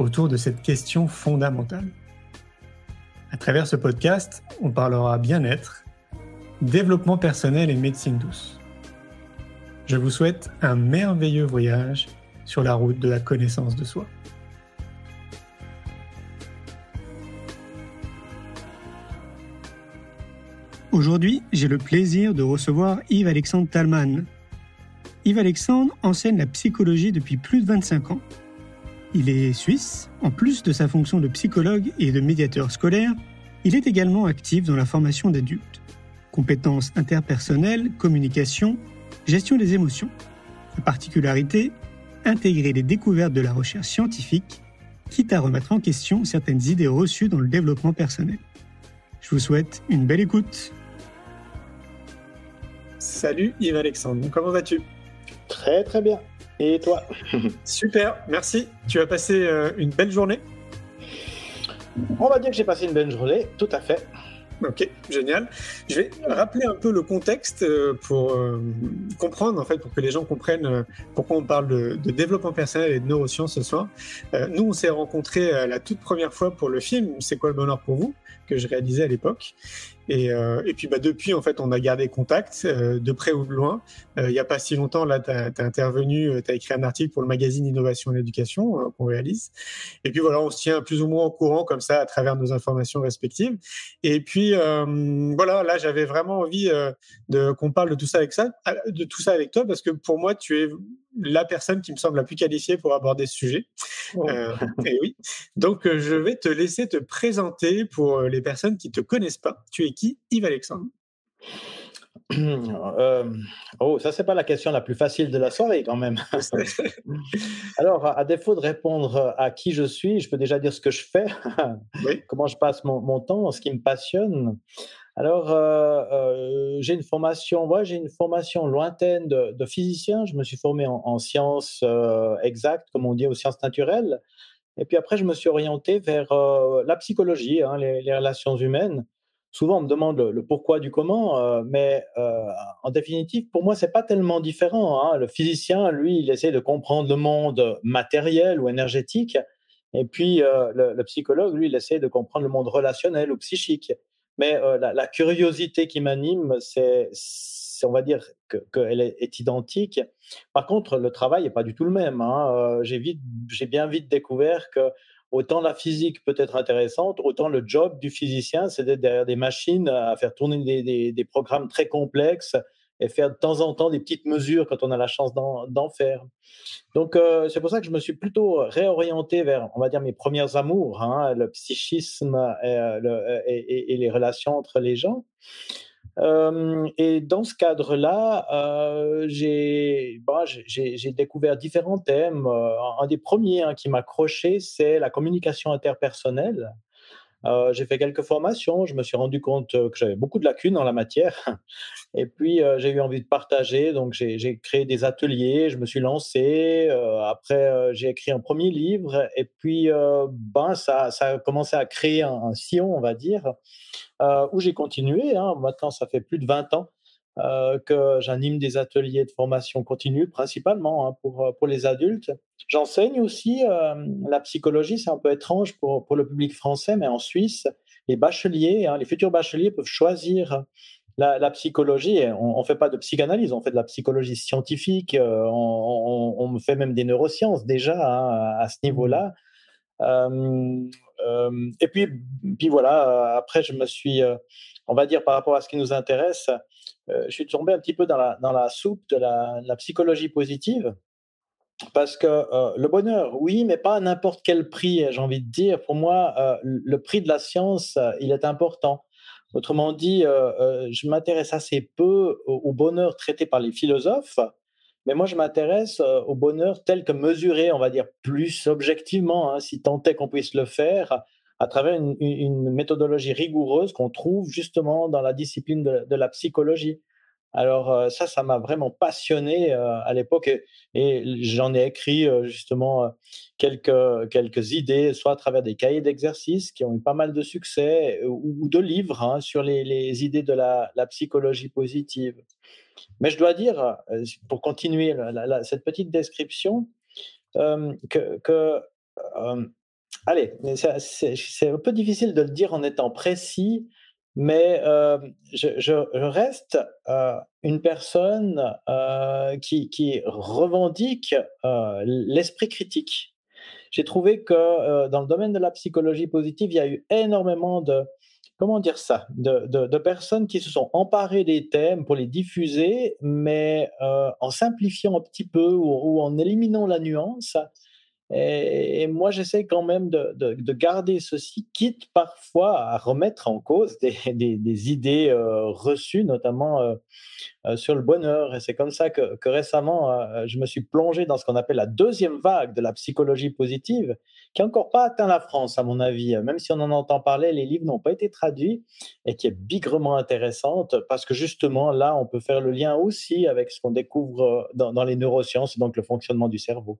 autour de cette question fondamentale. À travers ce podcast, on parlera bien-être, développement personnel et médecine douce. Je vous souhaite un merveilleux voyage sur la route de la connaissance de soi. Aujourd'hui, j'ai le plaisir de recevoir Yves-Alexandre Talman. Yves-Alexandre enseigne la psychologie depuis plus de 25 ans il est suisse. En plus de sa fonction de psychologue et de médiateur scolaire, il est également actif dans la formation d'adultes. Compétences interpersonnelles, communication, gestion des émotions. Sa particularité, intégrer les découvertes de la recherche scientifique, quitte à remettre en question certaines idées reçues dans le développement personnel. Je vous souhaite une belle écoute. Salut Yves Alexandre, comment vas-tu? Très très bien. Et toi Super, merci. Tu as passé euh, une belle journée On va dire que j'ai passé une belle journée, tout à fait. Ok, génial. Je vais rappeler un peu le contexte euh, pour euh, comprendre, en fait, pour que les gens comprennent pourquoi on parle de, de, développement personnel et de neurosciences ce soir. nous, on s'est rencontrés la toute première fois pour le film C'est quoi le bonheur pour vous que je réalisais à l'époque. Et, euh, et, puis bah, depuis, en fait, on a gardé contact euh, de près ou de loin. Euh, il n'y a pas si longtemps, là, tu as, intervenu, tu as écrit un article pour le magazine Innovation et Éducation qu'on réalise. Et puis voilà, on se tient plus ou moins au courant comme ça à travers nos informations respectives. Et puis voilà, là, j'avais vraiment envie de qu'on parle de tout ça avec ça, de tout ça avec toi, parce que pour moi, tu es la personne qui me semble la plus qualifiée pour aborder ce sujet. Oh. Euh, et oui. Donc, euh, je vais te laisser te présenter pour euh, les personnes qui te connaissent pas. Tu es qui, Yves Alexandre oh, ça c'est pas la question la plus facile de la soirée quand même. Alors, à défaut de répondre à qui je suis, je peux déjà dire ce que je fais, comment je passe mon, mon, temps, ce qui me passionne. Alors, euh, euh, j'ai une formation, moi, j'ai une formation lointaine de, physicien. Je me suis formé en, sciences euh, exactes, comme on dit, aux sciences naturelles. Et puis après, je me suis orienté vers la psychologie, hein, les, relations humaines. Souvent, on me demande le, pourquoi du comment, mais en définitive, pour moi, c'est pas tellement différent. Hein. Le physicien, lui, il essaie de comprendre le monde matériel ou énergétique, et puis le, le, psychologue, lui, il essaie de comprendre le monde relationnel ou psychique. Mais euh, la, curiosité qui m'anime, c'est, on va dire qu'elle est, identique. Par contre, le travail n'est pas du tout le même. Hein. Euh, j'ai, bien vite découvert que autant la physique peut être intéressante, autant le job du physicien, c'est d'être derrière des machines à faire tourner des programmes très complexes et faire de temps en temps des petites mesures quand on a la chance d'en faire. Donc, euh, c'est pour ça que je me suis plutôt réorienté vers, on va dire, mes premières amours, hein, le psychisme euh, euh, et, et, les relations entre les gens. et dans ce cadre-là, j'ai bah, découvert différents thèmes. un des premiers hein, qui m'a accroché, c'est la communication interpersonnelle. Euh, j'ai fait quelques formations, je me suis rendu compte euh, que j'avais beaucoup de lacunes en la matière. Et puis, euh, j'ai eu envie de partager, donc j'ai créé des ateliers, je me suis lancé. après, j'ai écrit un premier livre, et puis, ben, ça, a commencé à créer un, sillon, on va dire, où j'ai continué. Hein. Maintenant, ça fait plus de 20 ans euh, que j'anime des ateliers de formation continue, principalement hein, pour, euh, pour les adultes. J'enseigne aussi euh, la psychologie, c'est un peu étrange pour, pour le public français, mais en Suisse, les bacheliers, hein, les futurs bacheliers peuvent choisir la, psychologie. On ne fait pas de psychanalyse, on fait de la psychologie scientifique, on, on, fait même des neurosciences déjà hein, à ce niveau-là. et puis, puis voilà, après, je me suis, on va dire par rapport à ce qui nous intéresse, euh, je suis tombé un petit peu dans la, soupe de la, psychologie positive. Parce que euh, le bonheur, oui, mais pas à n'importe quel prix, j'ai envie de dire. Pour moi, euh, le prix de la science, il est important. Autrement dit, je m'intéresse assez peu au, bonheur traité par les philosophes, Mais moi, je m'intéresse au bonheur tel que mesuré, on va dire, plus objectivement, hein, si tant est qu'on puisse le faire, à travers une, méthodologie rigoureuse qu'on trouve justement dans la discipline de la psychologie. Alors euh, ça, ça m'a vraiment passionné euh, à l'époque et, j'en ai écrit euh, justement quelques, quelques idées, soit à travers des cahiers d'exercices qui ont eu pas mal de succès ou, de livres hein, sur les, idées de la, psychologie positive. Mais je dois dire, pour continuer cette petite description, que allez, c'est un peu difficile de le dire en étant précis, mais je, reste une personne qui, revendique l'esprit critique. J'ai trouvé que dans le domaine de la psychologie positive, il y a eu énormément de, comment dire ça, de, personnes qui se sont emparées des thèmes pour les diffuser, mais en simplifiant un petit peu ou en éliminant la nuance et, moi, j'essaie quand même de, de, garder ceci, quitte parfois à remettre en cause des, idées euh, reçues, notamment euh, sur le bonheur. Et c'est comme ça que, que récemment, je me suis plongé dans ce qu'on appelle la deuxième vague de la psychologie positive, qui n'a encore pas atteint la France, à mon avis. Même si on en entend parler, les livres n'ont pas été traduits et qui est bigrement intéressante parce que justement, là, on peut faire le lien aussi avec ce qu'on découvre dans, dans les neurosciences, donc le fonctionnement du cerveau.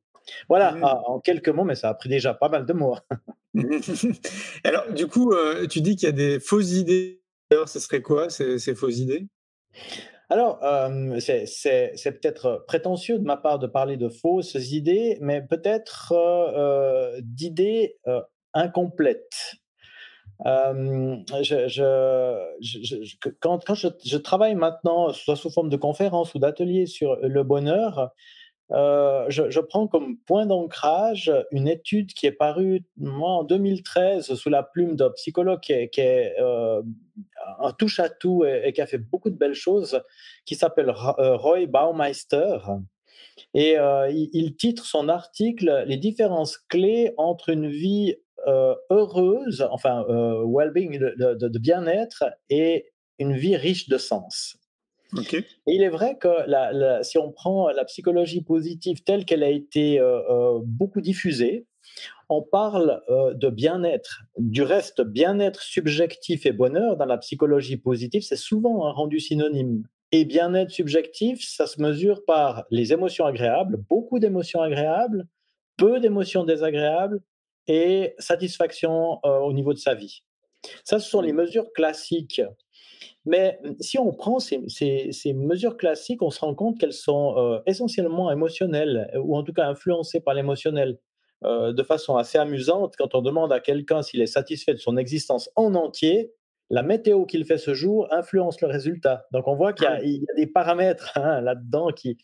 Voilà, en quelques mots, mais ça a pris déjà pas mal de mots. Alors, du coup, euh, tu dis qu'il y a des fausses idées. Alors, ce serait quoi ces, fausses idées? Alors, euh, c'est peut-être prétentieux de ma part de parler de fausses idées, mais peut-être euh, d'idées incomplètes. Je, quand, quand je, travaille maintenant, soit sous forme de conférences ou d'ateliers sur le bonheur, euh, je, prends comme point d'ancrage une étude qui est parue moi, en 2013 sous la plume d'un psychologue qui est, euh, un touche-à-tout et, qui a fait beaucoup de belles choses, qui s'appelle euh, Roy Baumeister. Et il, titre son article Les différences clés entre une vie heureuse, enfin well-being, de bien-être, et une vie riche de sens. Et il est vrai que si on prend la psychologie positive telle qu'elle a été euh, euh, beaucoup diffusée, on parle euh, de bien-être. Du reste, bien-être subjectif et bonheur dans la psychologie positive, c'est souvent un rendu synonyme. Et bien-être subjectif, ça se mesure par les émotions agréables, beaucoup d'émotions agréables, peu d'émotions désagréables et satisfaction au niveau de sa vie. Ça, ce sont les mesures classiques mais mmh, si on prend ces, mesures classiques, on se rend compte qu'elles sont euh, essentiellement émotionnelles, ou en tout cas influencées par l'émotionnel. Euh, de façon assez amusante, quand on demande à quelqu'un s'il est satisfait de son existence en entier, la météo qu'il fait ce jour influence le résultat. Donc on voit qu'il y, a des paramètres hein, là-dedans qui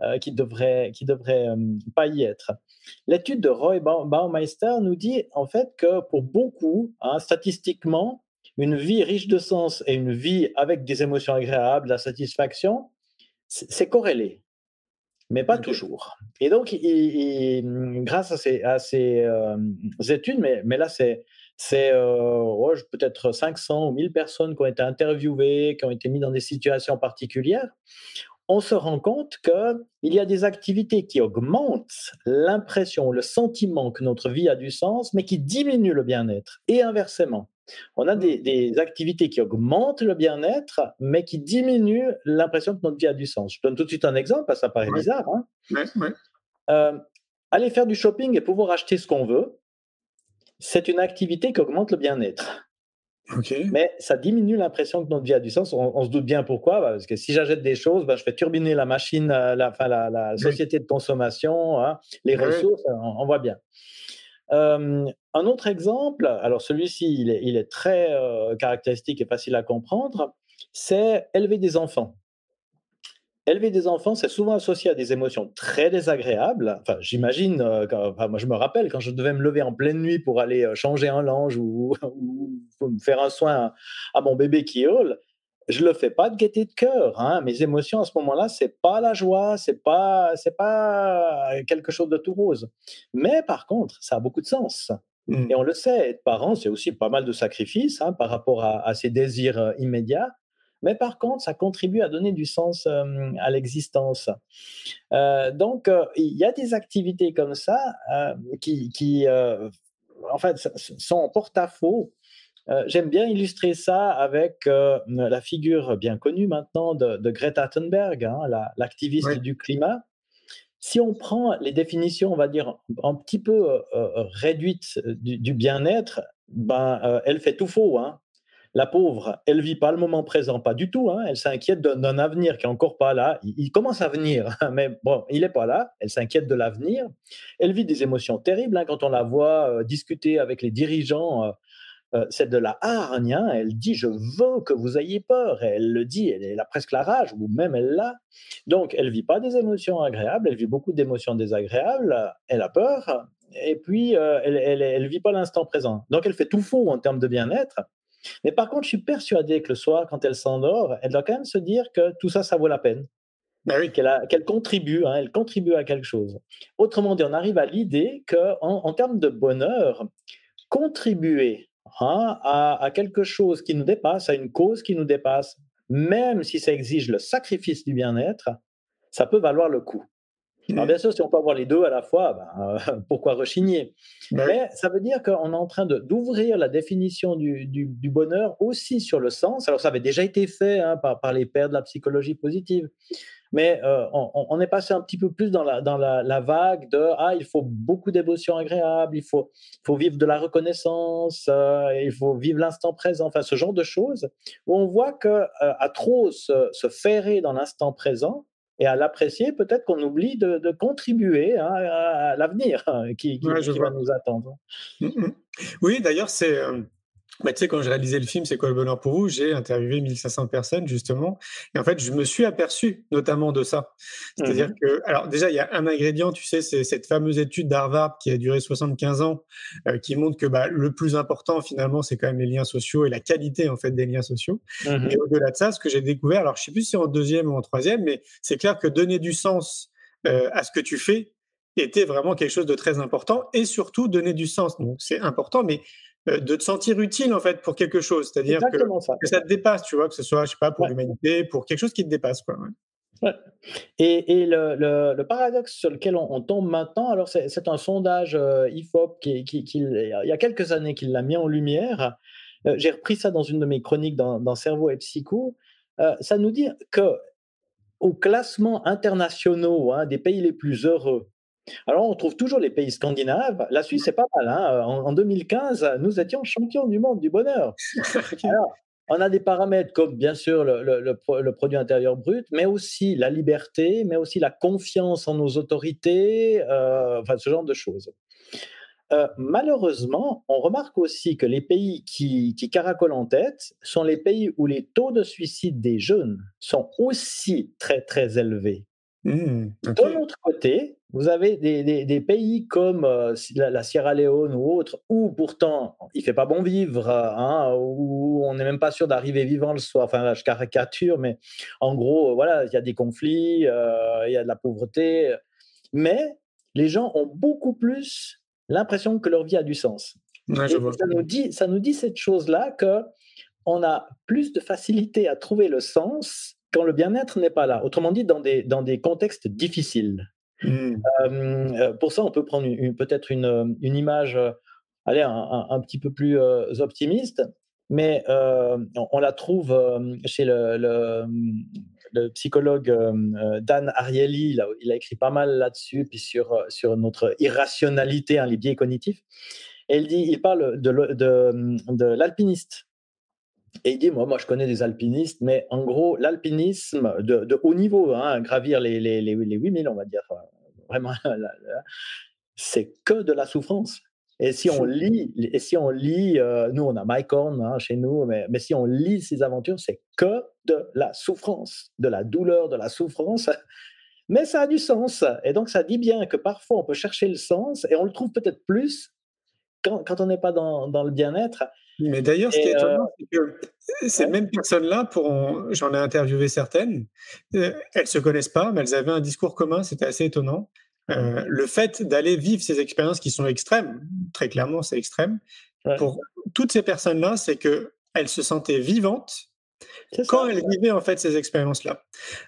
ne euh, qui devraient, qui devraient pas y être. L'étude de Roy Baumeister nous dit en fait que pour beaucoup, hein, statistiquement, une vie riche de sens et une vie avec des émotions agréables, la satisfaction, c'est corrélé, mais pas toujours. Et donc, grâce à ces, euh, études, mais, mais là, c'est euh, peut-être 500 ou 1000 personnes qui ont été interviewées, qui ont été mises dans des situations particulières, on se rend compte qu'il y a des activités qui augmentent l'impression, le sentiment que notre vie a du sens, mais qui diminuent le bien-être, et inversement. On a mmh. des, activités qui augmentent le bien-être, mais qui diminuent l'impression que notre vie a du sens. Je donne tout de suite un exemple, parce que ça paraît bizarre. Hein. Euh, aller faire du shopping et pouvoir acheter ce qu'on veut, c'est une activité qui augmente le bien-être. Mais ça diminue l'impression que notre vie a du sens. On, se doute bien pourquoi. Bah, parce que si j'achète des choses, bah, je fais turbiner la machine, euh, la, la, société de consommation, hein, les ressources, on, voit bien un autre exemple, alors celui-ci, il est, très caractéristique et facile à comprendre, c'est élever des enfants. Élever des enfants, c'est souvent associé à des émotions très désagréables. Enfin, j'imagine, moi je me rappelle quand je devais me lever en pleine nuit pour aller changer un linge ou, faire un soin à, mon bébé qui hurle, je le fais pas de gaieté de cœur. Hein. Mes émotions à ce moment-là, c'est pas la joie, c'est pas, c'est pas quelque chose de tout rose. Mais par contre, ça a beaucoup de sens. Mmh. Et on le sait, être parent, c'est aussi pas mal de sacrifices hein, par rapport à, ces désirs immédiats. mais par contre, ça contribue à donner du sens à l'existence. donc, il y a des activités comme ça qui, qui en fait, sont en porte-à-faux J'aime bien illustrer ça avec la figure bien connue maintenant de, Greta Thunberg, hein, l'activiste du climat. Si on prend les définitions, on va dire, un petit peu réduites du, bien-être, ben, elle fait tout faux. Hein. La pauvre, elle vit pas le moment présent, pas du tout. Hein. Elle s'inquiète d'un avenir qui est encore pas là. Il, commence à venir, mais bon, il n'est pas là. Elle s'inquiète de l'avenir. Elle vit des émotions terribles quand on la voit discuter avec les dirigeants euh, c'est de la hargne. Hein. Elle dit Je veux que vous ayez peur. Et elle le dit, elle, a presque la rage, ou même elle l'a. Donc, elle vit pas des émotions agréables, elle vit beaucoup d'émotions désagréables. Elle a peur. Et puis, euh, elle ne vit pas l'instant présent. Donc, elle fait tout faux en termes de bien-être. Mais par contre, je suis persuadé que le soir, quand elle s'endort, elle doit quand même se dire que tout ça, ça vaut la peine. Ben qu'elle contribue, hein, elle contribue à quelque chose. Autrement dit, on arrive à l'idée qu'en en termes de bonheur, contribuer À, quelque chose qui nous dépasse, à une cause qui nous dépasse, même si ça exige le sacrifice du bien-être, ça peut valoir le coup. Alors bien sûr, si on peut avoir les deux à la fois, ben, euh, pourquoi rechigner? Mais ça veut dire qu'on est en train d'ouvrir la définition du, bonheur aussi sur le sens. Alors ça avait déjà été fait hein, par, par, les pères de la psychologie positive. Mais euh, on, est passé un petit peu plus dans la, dans la, vague de ah il faut beaucoup d'émotions agréables, il faut, faut vivre de la reconnaissance, euh, il faut vivre l'instant présent, enfin ce genre de choses où on voit que à trop se, se ferrer dans l'instant présent et à l'apprécier, peut-être qu'on oublie de, contribuer hein, à, l'avenir hein, qui, qui, va nous attendre. Mmh, mmh. Oui, d'ailleurs c'est bah, tu sais, quand je réalisais le film C'est quoi le bonheur pour vous? J'ai interviewé 1500 personnes, justement. Et en fait, je me suis aperçu notamment de ça. C'est-à-dire mmh que, alors déjà, il y a un ingrédient, tu sais, c'est cette fameuse étude d'Harvard qui a duré 75 ans, euh, qui montre que bah, le plus important, finalement, c'est quand même les liens sociaux et la qualité, en fait, des liens sociaux. Mmh et au-delà de ça, ce que j'ai découvert, alors je sais plus si c'est en deuxième ou en troisième, mais c'est clair que donner du sens euh, à ce que tu fais, était vraiment quelque chose de très important et surtout donner du sens. Donc c'est important, mais de te sentir utile en fait pour quelque chose, c'est-à-dire que ça. que ça. te dépasse, tu vois, que ce soit, je sais pas, pour l'humanité, pour quelque chose qui te dépasse, quoi. Et, et le, le, paradoxe sur lequel on, tombe maintenant, alors c'est un sondage euh, IFOP qui, qui, qui, il y a quelques années qu'il l'a mis en lumière. Euh, j'ai repris ça dans une de mes chroniques dans, dans Cerveau et Psycho. ça nous dit que au classement internationaux hein, des pays les plus heureux, alors, on trouve toujours les pays scandinaves. La Suisse, c'est pas mal. Hein. En, 2015, nous étions champions du monde du bonheur. on a des paramètres comme, bien sûr, le, produit intérieur brut, mais aussi la liberté, mais aussi la confiance en nos autorités, euh, enfin, ce genre de choses. Euh, malheureusement, on remarque aussi que les pays qui, qui, caracolent en tête sont les pays où les taux de suicide des jeunes sont aussi très, très élevés. Mmh, de l'autre côté, vous avez des, pays comme euh, la, Sierra Leone ou autre, où pourtant il fait pas bon vivre, hein, où on n'est même pas sûr d'arriver vivant le soir. Enfin, là, je caricature, mais en gros, voilà, il y a des conflits, euh, il y a de la pauvreté, mais les gens ont beaucoup plus l'impression que leur vie a du sens. Ça, nous dit, ça nous dit cette chose-là que on a plus de facilité à trouver le sens quand le bien-être n'est pas là. Autrement dit, dans des, dans des contextes difficiles. Hmm. Euh, pour ça, on peut prendre peut-être une, une, image allez, un, petit peu plus euh, optimiste, mais euh, on, la trouve chez le, le, psychologue Dan Ariely. Il a, il a, écrit pas mal là-dessus, puis sur, sur notre irrationalité, hein, les biais cognitifs. Et il, dit, il parle de, de, de l'alpiniste et dit, moi, je connais des alpinistes, mais en gros, l'alpinisme de, haut niveau, hein, gravir les, les, les, 8000, on va dire, vraiment, c'est que de la souffrance. Et si on lit, et si on lit euh, nous, on a Mike Horn hein, chez nous, mais, mais si on lit ces aventures, c'est que de la souffrance, de la douleur, de la souffrance. Mais ça a du sens. Et donc, ça dit bien que parfois, on peut chercher le sens et on le trouve peut-être plus quand, quand on n'est pas dans, dans le bien-être. Mais d'ailleurs, ce qui est étonnant, c'est que ces mêmes personnes-là, j'en ai interviewé certaines, elles elles se connaissent pas, mais elles avaient un discours commun, c'était assez étonnant. le fait d'aller vivre ces expériences qui sont extrêmes, très clairement, c'est extrême. Pour toutes ces personnes-là, c'est que elles se sentaient vivantes quand elles vivaient en fait ces expériences-là.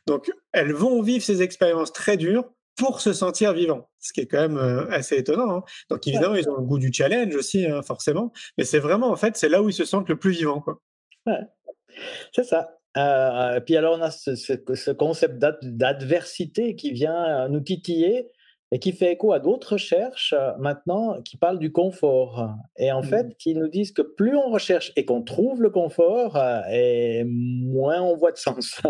Donc, elles vont vivre ces expériences très dures pour se sentir vivant, ce qui est quand même euh, assez étonnant. Hein. Donc évidemment, ils ont le goût du challenge aussi, hein, forcément, mais c'est vraiment en fait, c'est là où ils se sentent le plus vivants. Quoi. C'est ça. Euh, puis alors on a ce, ce concept d'adversité qui vient nous titiller et qui fait écho à d'autres recherches euh, maintenant qui parlent du confort et en fait mmh. qui nous disent que plus on recherche et qu'on trouve le confort euh, et moins on voit de sens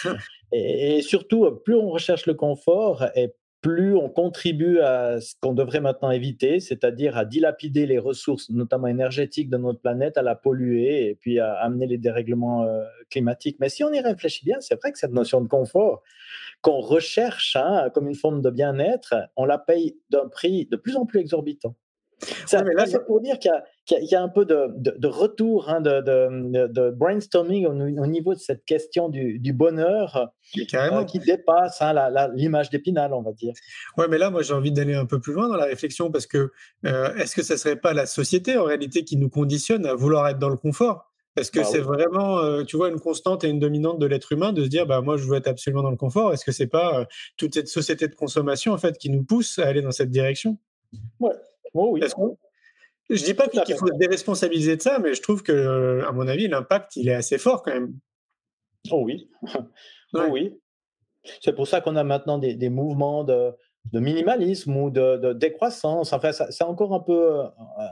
et, surtout plus on recherche le confort et plus on contribue à ce qu'on devrait maintenant éviter, c'est-à-dire à dilapider les ressources, notamment énergétiques de notre planète, à la polluer et puis à amener les dérèglements euh, climatiques. Mais si on y réfléchit bien, c'est vrai que cette notion de confort, qu'on recherche hein, comme une forme de bien-être, on la paye d'un prix de plus en plus exorbitant. Ça, c'est pour dire qu'il y, a un peu de, retour, hein, de, brainstorming au, niveau de cette question du, bonheur euh, qui dépasse hein, l'image d'Épinal, on va dire. Ouais, mais là, moi, j'ai envie d'aller un peu plus loin dans la réflexion parce que euh, est-ce que ce ne serait pas la société en réalité qui nous conditionne à vouloir être dans le confort? Est-ce que bah c'est vraiment, euh, tu vois, une constante et une dominante de l'être humain de se dire, bah moi, je veux être absolument dans le confort? Est-ce que c'est pas euh, toute cette société de consommation en fait qui nous pousse à aller dans cette direction? Ouais. Oh, oui. Je dis pas qu'il faut se déresponsabiliser de ça, mais je trouve que, euh, à mon avis, l'impact il est assez fort quand même. Oh oui. oh oui. C'est pour ça qu'on a maintenant des, des mouvements de, de minimalisme ou de, de décroissance. Enfin, c'est encore un peu,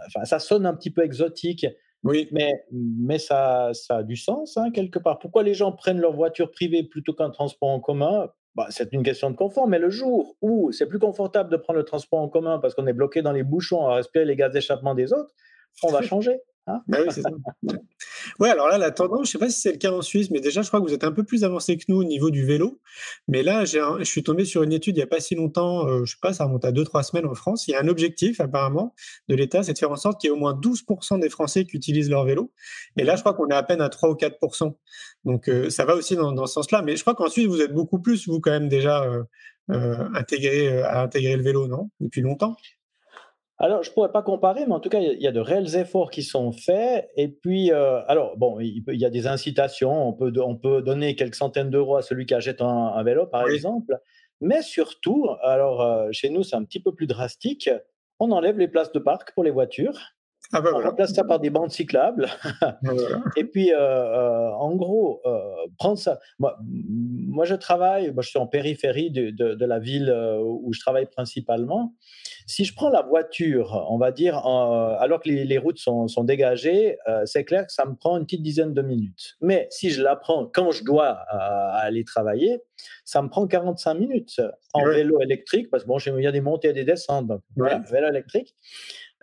enfin, ça sonne un petit peu exotique oui. Mais, mais ça, ça a du sens, hein, quelque part. Pourquoi les gens prennent leur voiture privée plutôt qu'un transport en commun? Bah, C'est une question de confort, mais le jour où c'est plus confortable de prendre le transport en commun parce qu'on est bloqué dans les bouchons à respirer les gaz d'échappement des autres, on va changer. Hein bah oui, ça. ouais, alors là, la tendance, je ne sais pas si c'est le cas en Suisse, mais déjà, je crois que vous êtes un peu plus avancé que nous au niveau du vélo. Mais là, je suis tombé sur une étude il n'y a pas si longtemps, euh, je ne sais pas, ça remonte à 2-3 semaines en France. Il y a un objectif, apparemment, de l'État, c'est de faire en sorte qu'il y ait au moins 12% des Français qui utilisent leur vélo. Et là, je crois qu'on est à peine à 3 ou 4%. Donc, euh, ça va aussi dans, ce sens-là. Mais je crois qu'en Suisse, vous êtes beaucoup plus, vous, quand même, déjà euh, intégré, à intégrer le vélo, non? Depuis longtemps? Alors, je ne pourrais pas comparer, mais en tout cas, il y, a de réels efforts qui sont faits. Et puis, euh, alors, bon, il, y a des incitations. On peut, on peut donner quelques centaines d'euros à celui qui achète un, vélo, par exemple. Mais surtout, alors, euh, chez nous, c'est un petit peu plus drastique. On enlève les places de parc pour les voitures. Ah bah on remplace ça par des bandes cyclables. Ah bah et puis, euh, euh, en gros, euh, prendre ça. Moi, moi, je travaille, je suis en périphérie de, de, la ville où je travaille principalement. Si je prends la voiture, on va dire, alors que les, les routes sont, sont dégagées, c'est clair que ça me prend une petite dizaine de minutes. Mais si je la prends quand je dois aller travailler, ça me prend 45 minutes en vélo électrique, parce que bon, il y a des montées et des descentes, donc vélo électrique.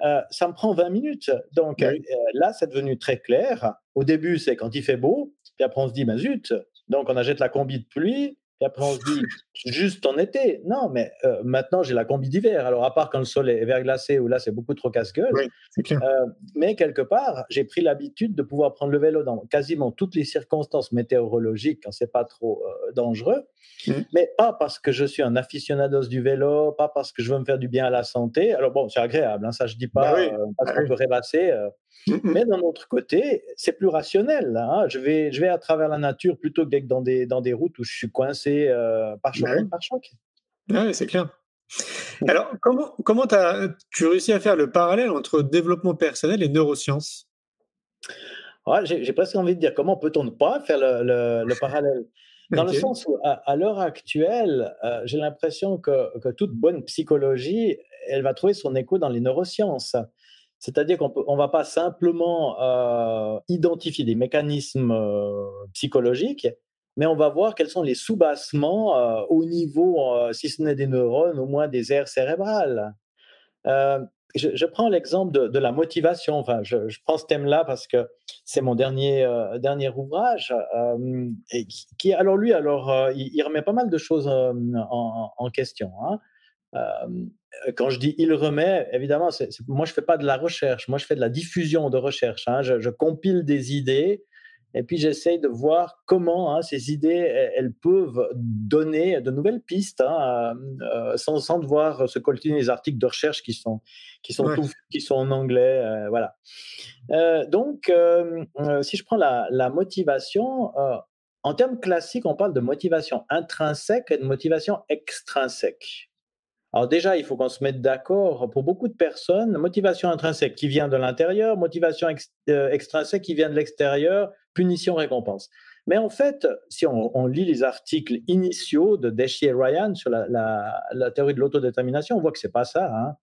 Euh, ça me prend 20 minutes. Donc euh, là, c'est devenu très clair. Au début, c'est quand il fait beau, puis après, on se dit, bah zut, donc on achète la combi de pluie, et après, on se dit, juste en été. Non, mais euh, maintenant, j'ai la combi d'hiver. Alors, à part quand le sol est verglacé, où là, c'est beaucoup trop casse-gueule. Euh, mais quelque part, j'ai pris l'habitude de pouvoir prendre le vélo dans quasiment toutes les circonstances météorologiques quand c'est pas trop euh, dangereux. Mmh. Mais pas parce que je suis un aficionados du vélo, pas parce que je veux me faire du bien à la santé. Alors, bon, c'est agréable, hein, ça, je dis pas, bah parce bah qu'on peut rêvasser. Mmh, mmh. Mais d'un autre côté, c'est plus rationnel. Hein. Je, vais, je vais à travers la nature plutôt que d'être dans des, dans des routes où je suis coincé euh, par choc bah par choc. Oui, c'est clair. Alors, comment, comment as, tu réussi à faire le parallèle entre développement personnel et neurosciences? J'ai presque envie de dire comment peut-on ne pas faire le, le, parallèle? Dans le sens où, à, l'heure actuelle, euh, j'ai l'impression que, que, toute bonne psychologie, elle va trouver son écho dans les neurosciences. C'est-à-dire qu'on ne va pas simplement euh, identifier des mécanismes euh, psychologiques, mais on va voir quels sont les sous-bassements euh, au niveau, si ce n'est des neurones, au moins des aires cérébrales. Je, prends l'exemple de, la motivation. Enfin, je, prends ce thème-là parce que c'est mon dernier, dernier ouvrage. et qui, alors lui, alors, il, remet pas mal de choses en, question. Hein. Euh, quand je dis il remet, évidemment, moi je fais pas de la recherche, moi je fais de la diffusion de recherche. Hein. Je, compile des idées et puis j'essaye de voir comment hein, ces idées elles peuvent donner de nouvelles pistes hein, euh, sans, sans, devoir se coltiner les articles de recherche qui sont qui sont qui sont en anglais, euh, voilà. donc, si je prends la, la motivation, en termes classiques, on parle de motivation intrinsèque et de motivation extrinsèque. Alors déjà, il faut qu'on se mette d'accord. Pour beaucoup de personnes, motivation intrinsèque qui vient de l'intérieur, motivation euh, extrinsèque qui vient de l'extérieur, punition, récompense. Mais en fait, si on, lit les articles initiaux de Deshi et Ryan sur la, théorie de l'autodétermination, on voit que c'est pas ça. Hein.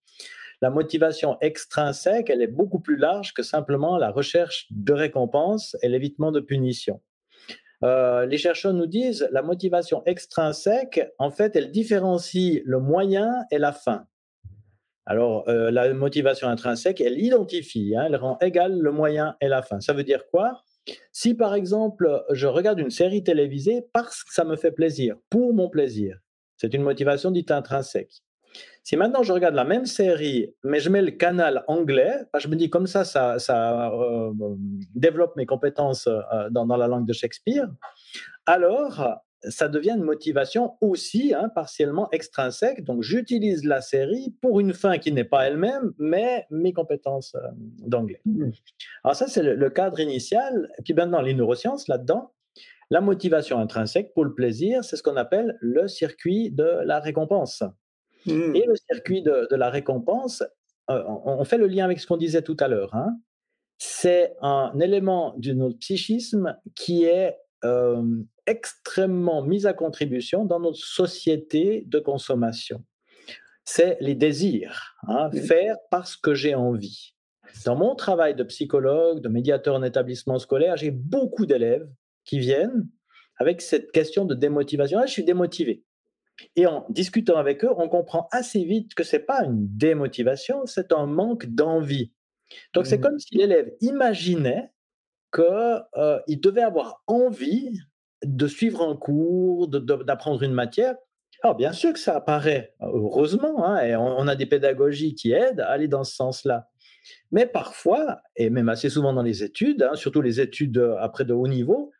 La motivation extrinsèque, elle est beaucoup plus large que simplement la recherche de récompense et l'évitement de punition. Euh, les chercheurs nous disent la motivation extrinsèque, en fait, elle différencie le moyen et la fin. Alors, euh, la motivation intrinsèque, elle identifie, hein, elle rend égal le moyen et la fin. Ça veut dire quoi? Si, par exemple, je regarde une série télévisée parce que ça me fait plaisir, pour mon plaisir, c'est une motivation dite intrinsèque. Si maintenant je regarde la même série, mais je mets le canal anglais, bah, je me dis comme ça, ça, euh, développe mes compétences euh, dans, la langue de Shakespeare, alors ça devient une motivation aussi hein, partiellement extrinsèque. Donc j'utilise la série pour une fin qui n'est pas elle-même, mais mes compétences euh, d'anglais. Mmh. Alors ça, c'est le, cadre initial. Et puis maintenant, les neurosciences, là-dedans, la motivation intrinsèque pour le plaisir, c'est ce qu'on appelle le circuit de la récompense. Mmh. Et le circuit de, la récompense, euh, on, fait le lien avec ce qu'on disait tout à l'heure. Hein. C'est un élément de notre psychisme qui est euh, extrêmement mis à contribution dans notre société de consommation. C'est les désirs, hein, mmh. faire parce que j'ai envie. Dans mon travail de psychologue, de médiateur en établissement scolaire, j'ai beaucoup d'élèves qui viennent avec cette question de démotivation. Ah, je suis démotivé. Et en discutant avec eux, on comprend assez vite que ce n'est pas une démotivation, c'est un manque d'envie. Donc c'est mmh. comme si l'élève imaginait qu'il euh, devait avoir envie de suivre un cours, d'apprendre une matière. Alors bien sûr que ça apparaît, heureusement, hein, et on, a des pédagogies qui aident à aller dans ce sens-là. Mais parfois, et même assez souvent dans les études, hein, surtout les études euh, après de haut niveau,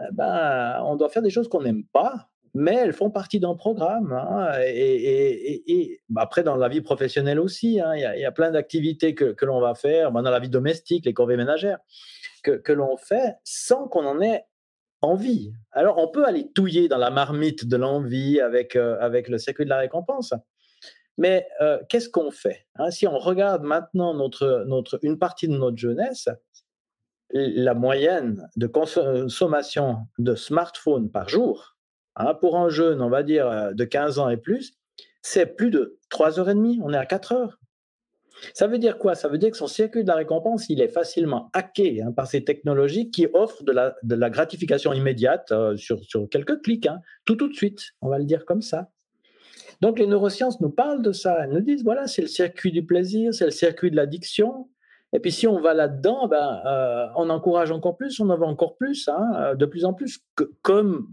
eh ben, on doit faire des choses qu'on n'aime pas mais elles font partie d'un programme. Hein, et, bah, après, dans la vie professionnelle aussi, hein, il y, a plein d'activités que, l'on va faire, bah, dans la vie domestique, les corvées ménagères, que, l'on fait sans qu'on en ait envie. Alors, on peut aller touiller dans la marmite de l'envie avec, euh, avec le circuit de la récompense. Mais euh, qu'est-ce qu'on fait hein? Si on regarde maintenant notre, notre, une partie de notre jeunesse, la moyenne de consommation de smartphones par jour, Hein, pour un jeune, on va dire, euh, de 15 ans et plus, c'est plus de 3 heures et demie, on est à 4 heures. Ça veut dire quoi? Ça veut dire que son circuit de la récompense, il est facilement hacké hein, par ces technologies qui offrent de la, gratification immédiate euh, sur, sur, quelques clics, hein, tout tout de suite, on va le dire comme ça. Donc les neurosciences nous parlent de ça, elles nous disent, voilà, c'est le circuit du plaisir, c'est le circuit de l'addiction, et puis si on va là-dedans, ben, euh, on encourage encore plus, on en veut encore plus, hein, euh, de plus en plus, comme,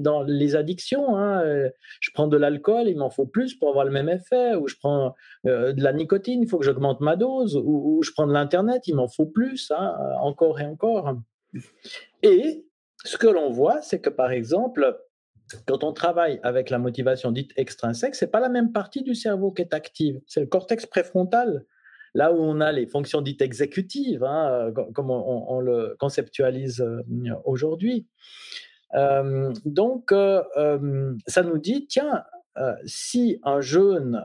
dans les addictions. Hein, euh, je prends de l'alcool, il m'en faut plus pour avoir le même effet, ou je prends de la nicotine, il faut que j'augmente ma dose, ou, je prends de l'Internet, il m'en faut plus, hein, encore et encore. Et ce que l'on voit, c'est que par exemple, quand on travaille avec la motivation dite extrinsèque, c'est pas la même partie du cerveau qui est active, c'est le cortex préfrontal Là où on a les fonctions dites exécutives, hein, euh, comme on, le conceptualise euh, aujourd'hui. Euh, donc, ça nous dit, tiens, si un jeune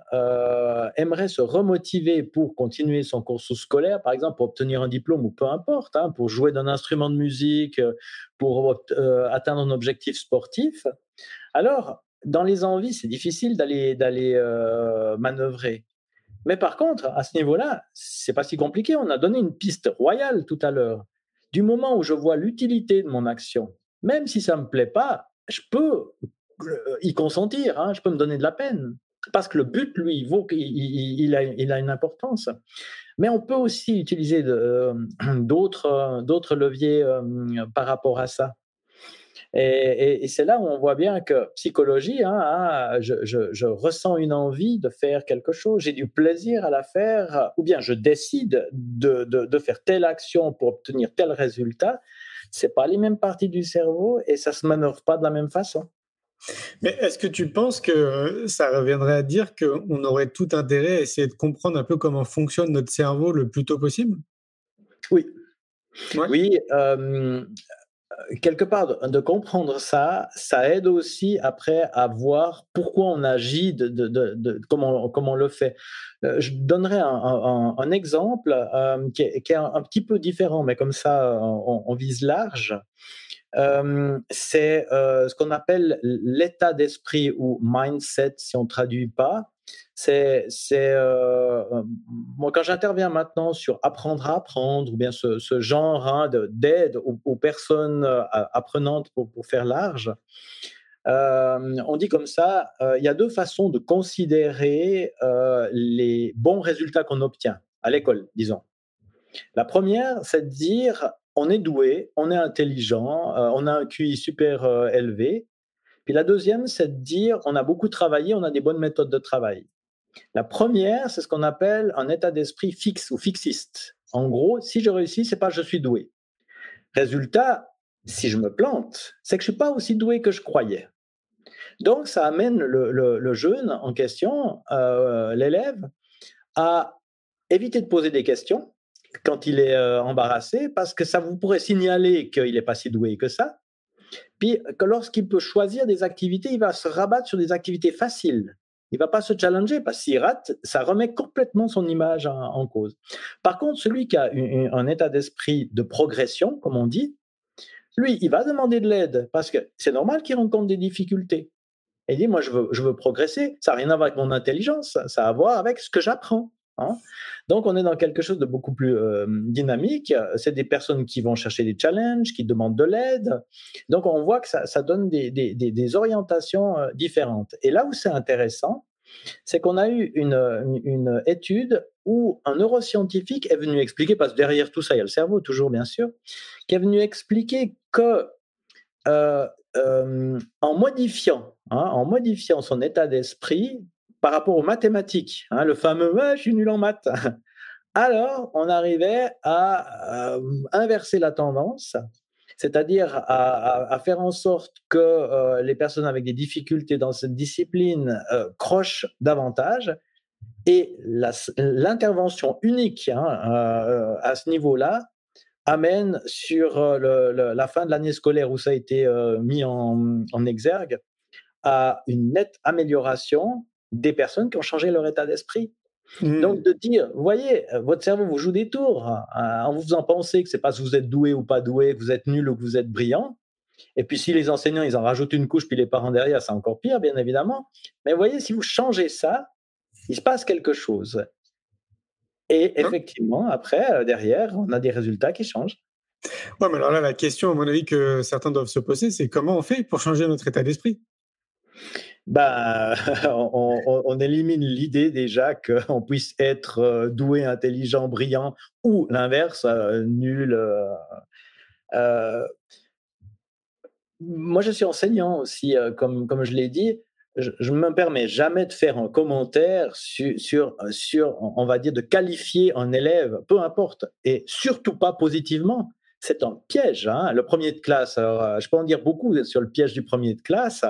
aimerait se remotiver pour continuer son cursus scolaire, par exemple pour obtenir un diplôme ou peu importe, hein, pour jouer d'un instrument de musique, pour atteindre un objectif sportif, alors dans les envies, c'est difficile d'aller d'aller manœuvrer. Mais par contre, à ce niveau-là, c'est pas si compliqué. On a donné une piste royale tout à l'heure. Du moment où je vois l'utilité de mon action, même si ça me plaît pas, je peux euh, y consentir. Hein, je peux me donner de la peine parce que le but, lui, vaut, il, a, une importance. Mais on peut aussi utiliser euh, d'autres leviers euh, par rapport à ça. Et, c'est là où on voit bien que psychologie, hein, ah, je, ressens une envie de faire quelque chose, j'ai du plaisir à la faire, ou bien je décide de, faire telle action pour obtenir tel résultat. C'est pas les mêmes parties du cerveau et ça se manœuvre pas de la même façon. Mais est-ce que tu penses que ça reviendrait à dire qu'on aurait tout intérêt à essayer de comprendre un peu comment fonctionne notre cerveau le plus tôt possible? Oui. Oui, quelque part, de, comprendre ça, ça aide aussi après à voir pourquoi on agit, de, comment, comment on le fait. je donnerai un, exemple qui est, un, petit peu différent, mais comme ça, on, vise large. c'est ce qu'on appelle l'état d'esprit ou mindset, si on traduit pas c'est, euh, euh, moi quand j'interviens maintenant sur apprendre à apprendre ou bien ce, genre hein, d'aide aux, personnes euh, apprenantes pour faire large, on dit comme ça, il y a deux façons de considérer les bons résultats qu'on obtient à l'école, disons. La première, c'est de dire on est doué, on est intelligent, on a un QI super élevé. Puis la deuxième, c'est de dire on a beaucoup travaillé, on a des bonnes méthodes de travail. La première, c'est ce qu'on appelle un état d'esprit fixe ou fixiste. En gros, si je réussis, c'est pas je suis doué. Résultat, si je me plante, c'est que je suis pas aussi doué que je croyais. Donc, ça amène le, jeune en question, euh, l'élève, à éviter de poser des questions quand il est euh, embarrassé, parce que ça vous pourrait signaler qu'il n'est pas si doué que ça. Puis, que lorsqu'il peut choisir des activités, il va se rabattre sur des activités faciles il va pas se challenger parce qu'il rate, ça remet complètement son image en, cause. Par contre, celui qui a un état d'esprit de progression, comme on dit, lui, il va demander de l'aide parce que c'est normal qu'il rencontre des difficultés. Il dit, moi, je veux, je veux progresser. Ça n'a rien à voir avec mon intelligence, ça, a à voir avec ce que j'apprends. Hein. Donc, on est dans quelque chose de beaucoup plus euh, dynamique. C'est des personnes qui vont chercher des challenges, qui demandent de l'aide. Donc, on voit que ça, donne des, orientations euh, différentes. Et là où c'est intéressant, c'est qu'on a eu une, étude où un neuroscientifique est venu expliquer, parce que derrière tout ça, il y a le cerveau, toujours bien sûr, qui est venu expliquer que euh, en modifiant, hein, en modifiant son état d'esprit, par rapport aux mathématiques, hein, le fameux je suis nul en maths. Alors, on arrivait à euh, inverser la tendance, c'est-à-dire à, faire en sorte que euh, les personnes avec des difficultés dans cette discipline euh, crochent davantage. Et l'intervention unique hein, à ce niveau-là amène sur la fin de l'année scolaire où ça a été mis en exergue à une nette amélioration des personnes qui ont changé leur état d'esprit. Mmh. Donc de dire, voyez, votre cerveau vous joue des tours hein, en vous faisant penser que c'est pas si vous êtes doué ou pas doué, que vous êtes nul ou que vous êtes brillant. Et puis si les enseignants ils en rajoutent une couche puis les parents derrière, c'est encore pire bien évidemment. Mais voyez, si vous changez ça, il se passe quelque chose. Et hein? effectivement, après euh, derrière, on a des résultats qui changent. Ouais, mais alors là, la question, à mon avis, que certains doivent se poser, c'est comment on fait pour changer notre état d'esprit? Bah, on, élimine l'idée déjà qu'on puisse être euh, doué, intelligent, brillant, ou l'inverse, euh, nul. Euh, moi, je suis enseignant aussi, comme, comme je l'ai dit. Je ne me permets jamais de faire un commentaire sur, sur, sur, on va dire, de qualifier un élève, peu importe, et surtout pas positivement c'est un piège. Hein. Le premier de classe, je peux en dire beaucoup sur le piège du premier de classe.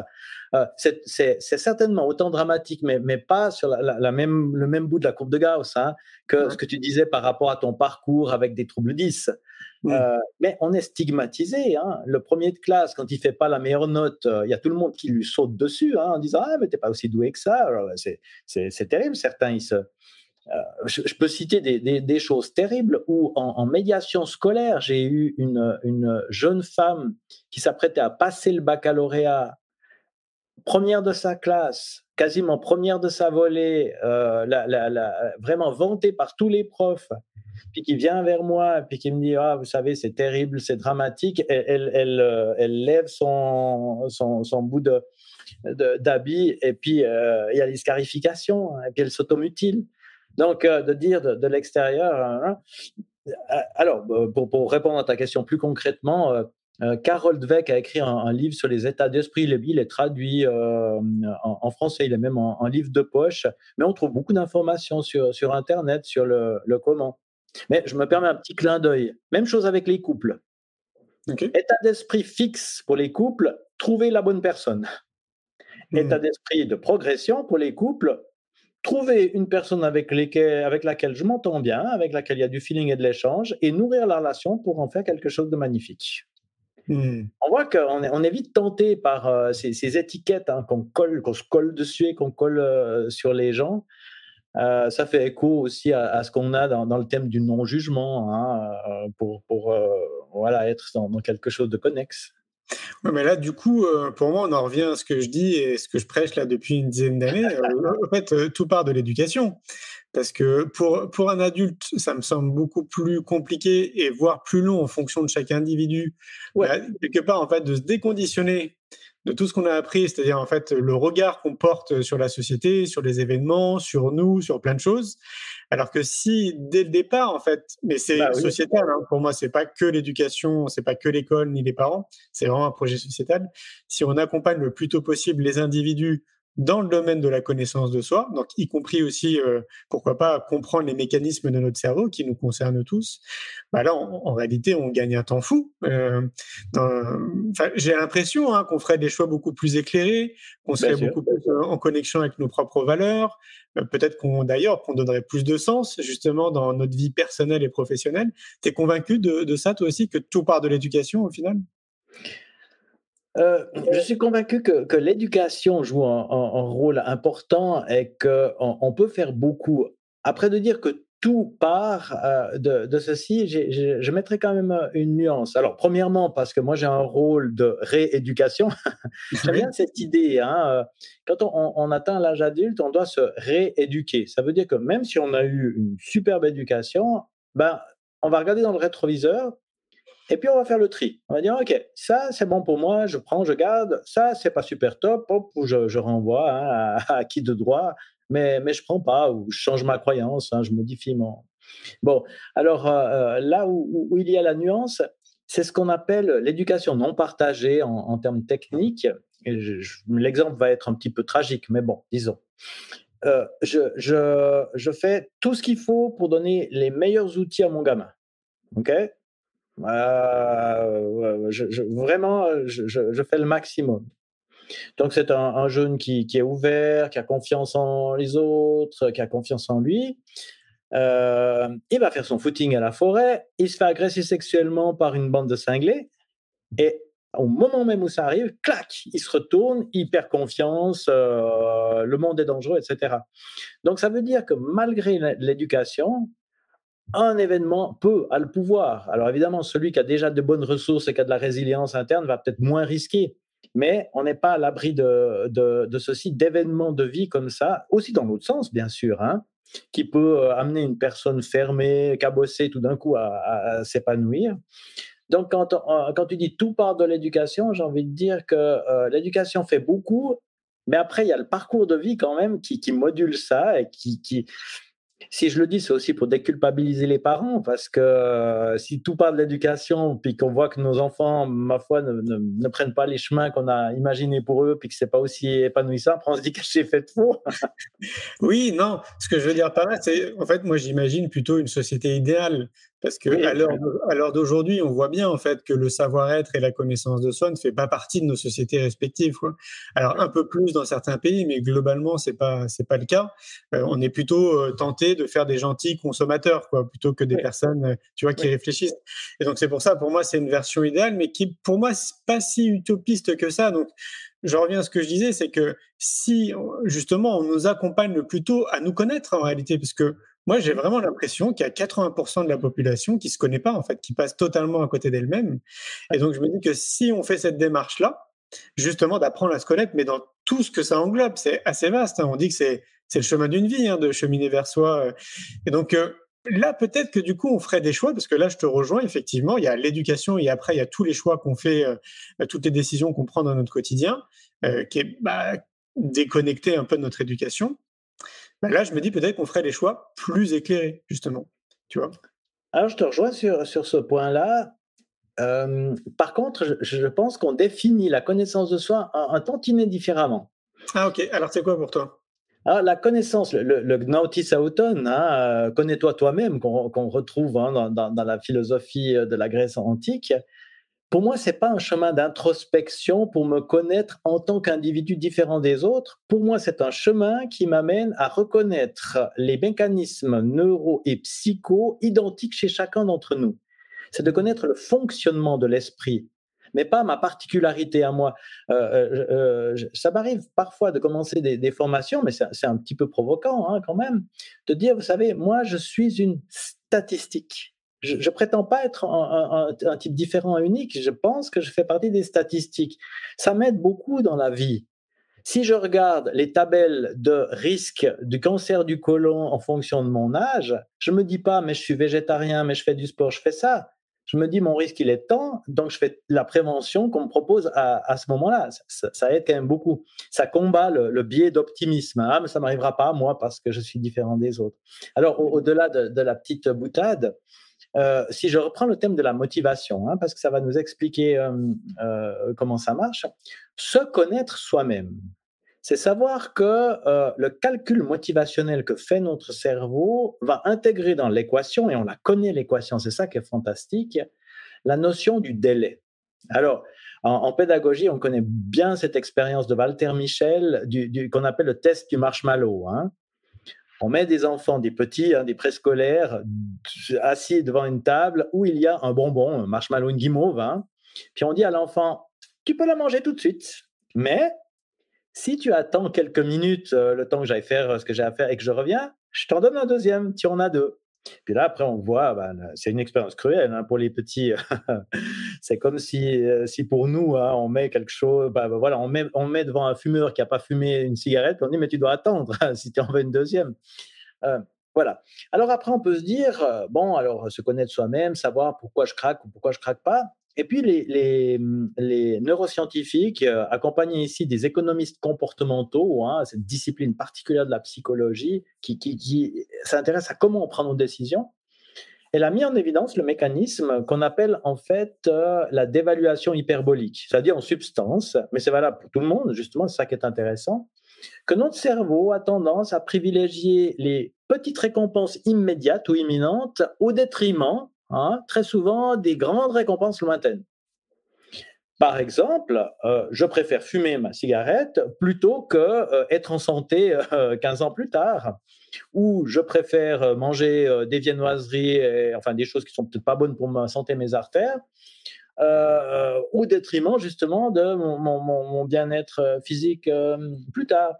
Euh, c'est certainement autant dramatique, mais, mais pas sur la, même, le même bout de la courbe de Gauss hein, que ce que tu disais par rapport à ton parcours avec des troubles 10. Euh, mais on est stigmatisé. Hein. Le premier de classe, quand il fait pas la meilleure note, euh, il y a tout le monde qui lui saute dessus en disant Ah, mais t'es pas aussi doué que ça. C'est terrible. Certains, ils se. Je, peux citer des, choses terribles où en, médiation scolaire, j'ai eu une, une, jeune femme qui s'apprêtait à passer le baccalauréat première de sa classe, quasiment première de sa volée, euh, vraiment vantée par tous les profs, puis qui vient vers moi, puis qui me dit ah vous savez c'est terrible, c'est dramatique, elle, elle, euh, elle, lève son, son, bout de d'habit et puis euh, il y a les scarifications hein, et puis elle s'automutile. Donc de dire de, l'extérieur. Hein, alors pour, pour, répondre à ta question plus concrètement euh, Carol Dweck a écrit un, livre sur les états d'esprit. Il, est traduit euh, en, français, il est même en, livre de poche. Mais on trouve beaucoup d'informations sur, sur Internet, sur le, comment. Mais je me permets un petit clin d'œil. Même chose avec les couples. État d'esprit fixe pour les couples, trouver la bonne personne. Hmm. État d'esprit de progression pour les couples, trouver une personne avec, avec laquelle je m'entends bien, avec laquelle il y a du feeling et de l'échange, et nourrir la relation pour en faire quelque chose de magnifique. Hmm. On voit qu'on est, on est vite tenté par euh, ces, étiquettes hein, qu'on colle, qu'on se colle dessus et qu'on colle euh, sur les gens. Euh, ça fait écho aussi à, ce qu'on a dans, le thème du non-jugement hein, pour, pour voilà, être dans, quelque chose de connexe. Oui, mais là, du coup, pour moi, on en revient à ce que je dis et ce que je prêche là depuis une dizaine d'années. en fait, tout part de l'éducation. Parce que pour, pour un adulte, ça me semble beaucoup plus compliqué et voire plus long en fonction de chaque individu. Ouais. Bah, quelque part, en fait, de se déconditionner de tout ce qu'on a appris, c'est-à-dire en fait le regard qu'on porte sur la société, sur les événements, sur nous, sur plein de choses. Alors que si dès le départ, en fait, mais c'est bah sociétal, hein, pour moi, c'est pas que l'éducation, c'est pas que l'école ni les parents, c'est vraiment un projet sociétal. Si on accompagne le plus tôt possible les individus dans le domaine de la connaissance de soi, donc y compris aussi, euh, pourquoi pas, comprendre les mécanismes de notre cerveau qui nous concernent tous, bah là, en, réalité, on gagne un temps fou. Euh, J'ai l'impression hein, qu'on ferait des choix beaucoup plus éclairés, qu'on serait beaucoup plus euh, en connexion avec nos propres valeurs, euh, peut-être qu'on d'ailleurs qu'on donnerait plus de sens justement dans notre vie personnelle et professionnelle. Tu es convaincu de, de ça, toi aussi, que tout part de l'éducation au final? Euh, je suis convaincu que, que l'éducation joue un, rôle important et qu'on on peut faire beaucoup. Après de dire que tout part euh, de, de, ceci, je mettrais quand même euh, une nuance. Alors, premièrement, parce que moi j'ai un rôle de rééducation. J'aime bien cette idée. Hein, quand on, on atteint l'âge adulte, on doit se rééduquer. Ça veut dire que même si on a eu une superbe éducation, ben, on va regarder dans le rétroviseur et puis, on va faire le tri. On va dire, OK, ça, c'est bon pour moi, je prends, je garde. Ça, c'est pas super top, hop, je, renvoie hein, à, qui de droit, mais, mais je prends pas, ou je change ma croyance, hein, je modifie mon. Bon, alors euh, euh, là où, il y a la nuance, c'est ce qu'on appelle l'éducation non partagée en, termes techniques. L'exemple va être un petit peu tragique, mais bon, disons. Euh, je, fais tout ce qu'il faut pour donner les meilleurs outils à mon gamin. OK? Euh, je, vraiment, je, fais le maximum. Donc, c'est un, jeune qui, est ouvert, qui a confiance en les autres, qui a confiance en lui. Euh, il va faire son footing à la forêt. Il se fait agresser sexuellement par une bande de cinglés. Et au moment même où ça arrive, clac, il se retourne, il perd confiance, euh, le monde est dangereux, etc. Donc, ça veut dire que malgré l'éducation, un événement peut, a le pouvoir. Alors évidemment, celui qui a déjà de bonnes ressources et qui a de la résilience interne va peut-être moins risquer. Mais on n'est pas à l'abri de, de, ceci, d'événements de vie comme ça, aussi dans l'autre sens, bien sûr, hein, qui peut euh, amener une personne fermée, cabossée tout d'un coup à, s'épanouir. Donc, quand, quand, tu dis tout part de l'éducation, j'ai envie de dire que euh, l'éducation fait beaucoup, mais après, il y a le parcours de vie quand même qui, qui module ça et qui, qui, si je le dis, c'est aussi pour déculpabiliser les parents, parce que euh, si tout part de l'éducation, puis qu'on voit que nos enfants, ma foi, ne, ne, prennent pas les chemins qu'on a imaginés pour eux, puis que c'est pas aussi épanouissant, après on se dit que j'ai fait de faux. oui, non, ce que je veux dire par là, c'est, en fait, moi j'imagine plutôt une société idéale parce que à l'heure d'aujourd'hui, on voit bien en fait que le savoir-être et la connaissance de soi ne fait pas partie de nos sociétés respectives. Quoi. Alors un peu plus dans certains pays, mais globalement c'est pas c'est pas le cas. Euh, on est plutôt euh, tenté de faire des gentils consommateurs, quoi, plutôt que des personnes, euh, tu vois, qui réfléchissent. Et donc c'est pour ça, pour moi, c'est une version idéale, mais qui pour moi c'est pas si utopiste que ça. Donc je reviens à ce que je disais, c'est que si justement on nous accompagne le plus tôt à nous connaître en réalité, parce que moi, j'ai vraiment l'impression qu'il y a 80% de la population qui se connaît pas, en fait, qui passe totalement à côté d'elle-même. Et donc, je me dis que si on fait cette démarche-là, justement d'apprendre à se connaître, mais dans tout ce que ça englobe, c'est assez vaste. Hein. On dit que c'est le chemin d'une vie, hein, de cheminer vers soi. Euh. Et donc, euh, là, peut-être que du coup, on ferait des choix, parce que là, je te rejoins, effectivement, il y a l'éducation et après, il y a tous les choix qu'on fait, euh, toutes les décisions qu'on prend dans notre quotidien, qui est bah, déconnecté un peu de notre éducation. Bah, là, je me dis peut-être qu'on ferait des choix plus éclairés, justement. Tu vois Alors, je te rejoins sur, sur ce point-là. par contre, je, pense qu'on définit la connaissance de soi un, un tantinet différemment. Ah, ok. Alors, c'est quoi pour toi? Alors, la connaissance, le, le, Gnautis Auton, hein, euh, connais-toi toi-même, qu'on retrouve hein, dans, dans, la philosophie de la Grèce antique, pour moi, c'est pas un chemin d'introspection pour me connaître en tant qu'individu différent des autres. Pour moi, c'est un chemin qui m'amène à reconnaître les mécanismes neuro et psycho identiques chez chacun d'entre nous. C'est de connaître le fonctionnement de l'esprit, mais pas ma particularité à moi. Euh, euh, euh, ça m'arrive parfois de commencer des, formations, mais c'est un petit peu provoquant hein, quand même, de dire, vous savez, moi, je suis une statistique. Je, ne prétends pas être un, type différent et unique. Je pense que je fais partie des statistiques. Ça m'aide beaucoup dans la vie. Si je regarde les tabelles de risque du cancer du côlon en fonction de mon âge, je me dis pas, mais je suis végétarien, mais je fais du sport, je fais ça. Je me dis, mon risque, il est temps, donc je fais la prévention qu'on me propose à, ce moment-là. Ça, aide quand même beaucoup. Ça combat le, biais d'optimisme. Ah, mais ça m'arrivera pas, moi, parce que je suis différent des autres. Alors, au-delà de, la petite boutade, euh, si je reprends le thème de la motivation, hein, parce que ça va nous expliquer euh, euh, comment ça marche, se connaître soi-même, c'est savoir que le calcul motivationnel que fait notre cerveau va intégrer dans l'équation, et on la connaît l'équation, c'est ça qui est fantastique, la notion du délai. Alors, en, pédagogie, on connaît bien cette expérience de Walter Michel, qu'on appelle le test du marshmallow. Hein on met des enfants, des petits, hein, des préscolaires, assis devant une table où il y a un bonbon, un marshmallow, une guimauve. Hein. puis on dit à l'enfant, tu peux la manger tout de suite, mais si tu attends quelques minutes, euh, le temps que j'aille faire euh, ce que j'ai à faire et que je reviens, je t'en donne un deuxième, tu en as deux. Puis là, après, on voit, ben, c'est une expérience cruelle hein, pour les petits. c'est comme si, euh, si pour nous, hein, on met quelque chose, ben, voilà, on met, on met devant un fumeur qui n'a pas fumé une cigarette, on dit, mais tu dois attendre si tu en veux une deuxième. Euh, voilà. Alors après, on peut se dire, euh, bon, alors se connaître soi-même, savoir pourquoi je craque ou pourquoi je craque pas. Et puis les, neuroscientifiques, accompagnés ici des économistes comportementaux, hein, cette discipline particulière de la psychologie, qui, s'intéresse à comment on prend nos décisions, elle a mis en évidence le mécanisme qu'on appelle en fait la dévaluation hyperbolique, c'est-à-dire en substance, mais c'est valable pour tout le monde, justement, c'est ça qui est intéressant, que notre cerveau a tendance à privilégier les petites récompenses immédiates ou imminentes au détriment Hein, très souvent des grandes récompenses lointaines. Par exemple, euh, je préfère fumer ma cigarette plutôt que euh, être en santé 15 euh, ans plus tard, ou je préfère manger des viennoiseries, enfin des choses qui sont peut-être pas bonnes pour ma santé, mes artères, au détriment justement de mon bien-être physique plus tard.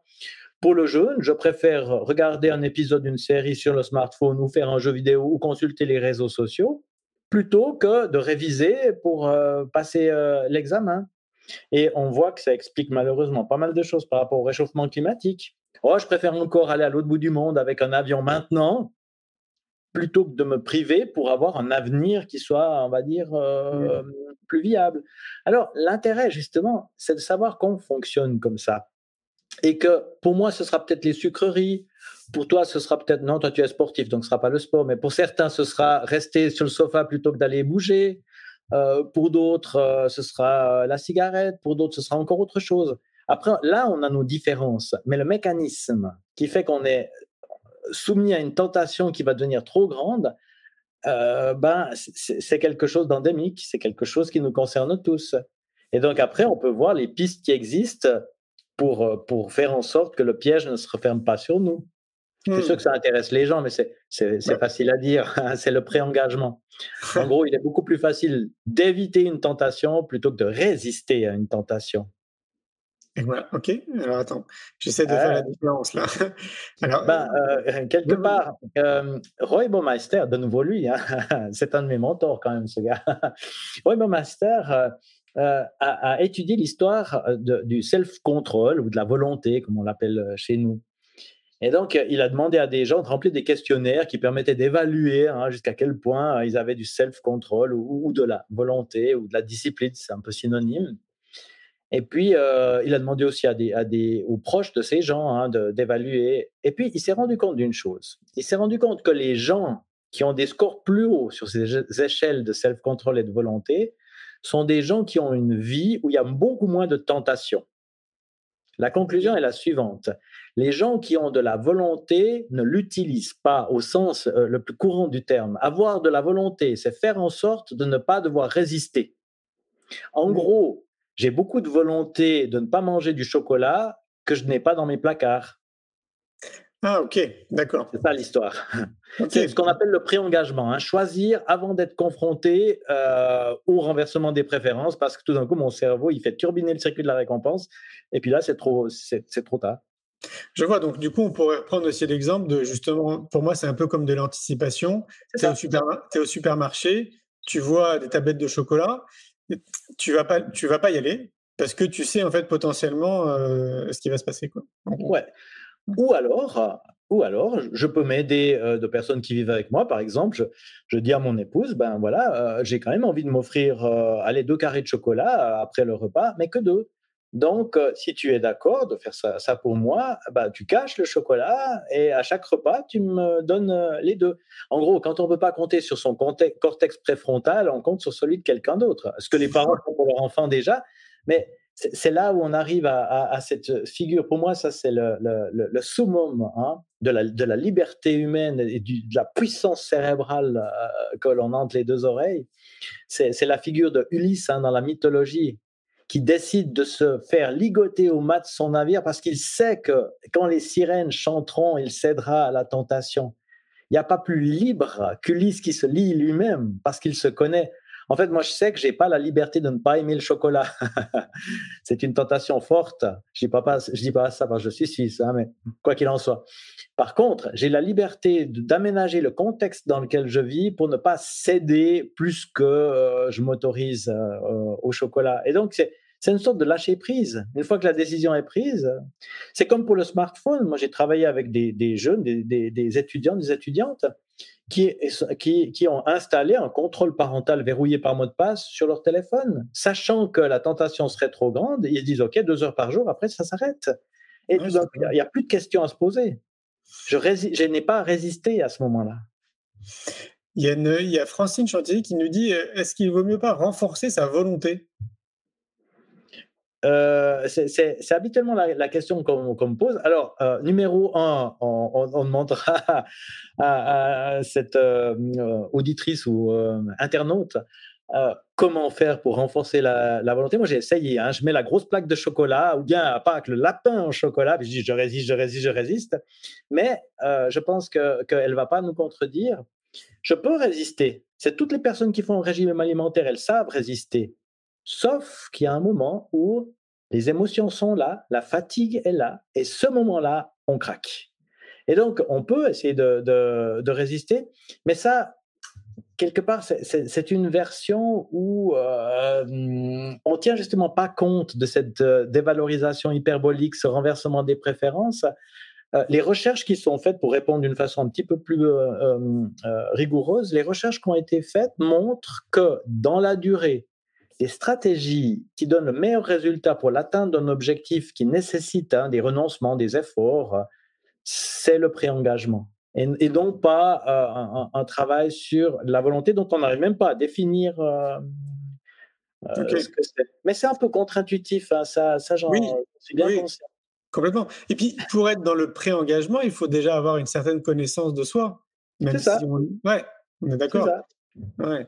Pour le jeune, je préfère regarder un épisode d'une série sur le smartphone ou faire un jeu vidéo ou consulter les réseaux sociaux plutôt que de réviser pour euh, passer euh, l'examen. Et on voit que ça explique malheureusement pas mal de choses par rapport au réchauffement climatique. Oh, je préfère encore aller à l'autre bout du monde avec un avion maintenant plutôt que de me priver pour avoir un avenir qui soit, on va dire, euh, plus viable. Alors, l'intérêt, justement, c'est de savoir qu'on fonctionne comme ça. Et que pour moi, ce sera peut-être les sucreries. Pour toi, ce sera peut-être, non, toi tu es sportif, donc ce sera pas le sport. Mais pour certains, ce sera rester sur le sofa plutôt que d'aller bouger. Euh, pour d'autres, euh, ce sera la cigarette. Pour d'autres, ce sera encore autre chose. Après, là, on a nos différences. Mais le mécanisme qui fait qu'on est soumis à une tentation qui va devenir trop grande, euh, ben, c'est quelque chose d'endémique, c'est quelque chose qui nous concerne tous. Et donc après, on peut voir les pistes qui existent pour, euh, pour faire en sorte que le piège ne se referme pas sur nous. Je suis sûr hmm. que ça intéresse les gens, mais c'est facile à dire. Hein, c'est le pré-engagement. En gros, il est beaucoup plus facile d'éviter une tentation plutôt que de résister à une tentation. voilà, ok. Alors attends, j'essaie de faire la différence là. Alors, ben, euh, quelque part, euh, Roy Baumeister, de nouveau lui, hein, c'est un de mes mentors quand même, ce gars. Roy Baumeister, euh, a, étudié l'histoire euh, du self-control ou de la volonté, comme on l'appelle euh, chez nous. Et donc, il a demandé à des gens de remplir des questionnaires qui permettaient d'évaluer hein, jusqu'à quel point ils avaient du self-control ou, de la volonté ou de la discipline, c'est un peu synonyme. Et puis, il a demandé aussi à des, à des, aux proches de ces gens hein, d'évaluer. Et puis, il s'est rendu compte d'une chose. Il s'est rendu compte que les gens qui ont des scores plus hauts sur ces échelles de self-control et de volonté sont des gens qui ont une vie où il y a beaucoup moins de tentations. La conclusion est la suivante. Les gens qui ont de la volonté ne l'utilisent pas au sens euh, le plus courant du terme. Avoir de la volonté, c'est faire en sorte de ne pas devoir résister. En gros, j'ai beaucoup de volonté de ne pas manger du chocolat que je n'ai pas dans mes placards. Ah, ok, d'accord. C'est ça l'histoire. C'est ce qu'on appelle le pré-engagement. Hein. Choisir avant d'être confronté euh, au renversement des préférences, parce que tout d'un coup, mon cerveau, il fait turbiner le circuit de la récompense, et puis là, c'est trop, c'est, trop tard. Je vois, donc du coup, on pourrait prendre aussi l'exemple de justement, pour moi, c'est un peu comme de l'anticipation. Tu es, au supermarché, tu vois des tablettes de chocolat, tu vas pas, tu vas pas y aller parce que tu sais en fait potentiellement euh, ce qui va se passer. Quoi. Ouais. Ou alors, ou alors, je peux m'aider euh, de personnes qui vivent avec moi, par exemple. Je, dis à mon épouse, ben voilà, euh, j'ai quand même envie de m'offrir aller deux carrés de chocolat après le repas, mais que deux. Donc, si tu es d'accord de faire ça, ça, pour moi, bah, tu caches le chocolat et à chaque repas, tu me donnes les deux. En gros, quand on ne peut pas compter sur son cortex préfrontal, on compte sur celui de quelqu'un d'autre. Ce que les parents font pour leur enfant déjà, mais c'est là où on arrive à, cette figure. Pour moi, ça, c'est le, summum hein, de, la, liberté humaine et de la puissance cérébrale que l'on entre les deux oreilles. C'est la figure de Ulysse hein, dans la mythologie qui décide de se faire ligoter au mat de son navire parce qu'il sait que quand les sirènes chanteront, il cédera à la tentation. Il n'y a pas plus libre qu'Ulysse qui se lie lui-même parce qu'il se connaît. En fait, moi, je sais que j'ai pas la liberté de ne pas aimer le chocolat. c'est une tentation forte. Je dis pas, je dis pas ça parce que je suis suisse, hein, mais quoi qu'il en soit. Par contre, j'ai la liberté d'aménager le contexte dans lequel je vis pour ne pas céder plus que euh, je m'autorise euh, au chocolat. Et donc, c'est une sorte de lâcher prise. Une fois que la décision est prise, c'est comme pour le smartphone. Moi, j'ai travaillé avec des, jeunes, des, étudiants, des étudiantes qui, qui, qui, ont installé un contrôle parental verrouillé par mot de passe sur leur téléphone, sachant que la tentation serait trop grande. Ils disent OK, deux heures par jour, après ça s'arrête. Et il n'y a, plus de questions à se poser. Je, je n'ai pas résisté à ce moment-là. Il y, a il y a Francine Chantier qui nous dit est-ce qu'il vaut mieux pas renforcer sa volonté? Euh, c'est habituellement la, question qu'on me pose. Alors, euh, numéro un, on, demandera à, cette euh, auditrice ou internaute comment faire pour renforcer la, volonté. Moi, j'ai essayé. Hein. je mets la grosse plaque de chocolat ou bien à part le lapin au chocolat. Puis je dis, je résiste, je résiste, je résiste. Mais je pense qu'elle ne va pas nous contredire. Je peux résister. C'est toutes les personnes qui font un régime alimentaire, elles savent résister. Sauf qu'il y a un moment où les émotions sont là, la fatigue est là, et ce moment-là, on craque. Et donc, on peut essayer de, résister, mais ça, quelque part, c'est une version où euh, on tient justement pas compte de cette euh, dévalorisation hyperbolique, ce renversement des préférences. Euh, les recherches qui sont faites pour répondre d'une façon un petit peu plus rigoureuse, les recherches qui ont été faites montrent que dans la durée, des stratégies qui donnent le meilleur résultat pour l'atteinte d'un objectif qui nécessite hein, des renoncements, des efforts, c'est le pré-engagement. Et, donc pas euh, un, travail sur la volonté dont on n'arrive même pas à définir euh, euh, ce que c'est. Mais c'est un peu contre-intuitif, hein, ça, ça j'en suis bien conscient. Complètement. Et puis, pour être dans le pré-engagement, il faut déjà avoir une certaine connaissance de soi. C'est ça. Ouais, on est d'accord. Ouais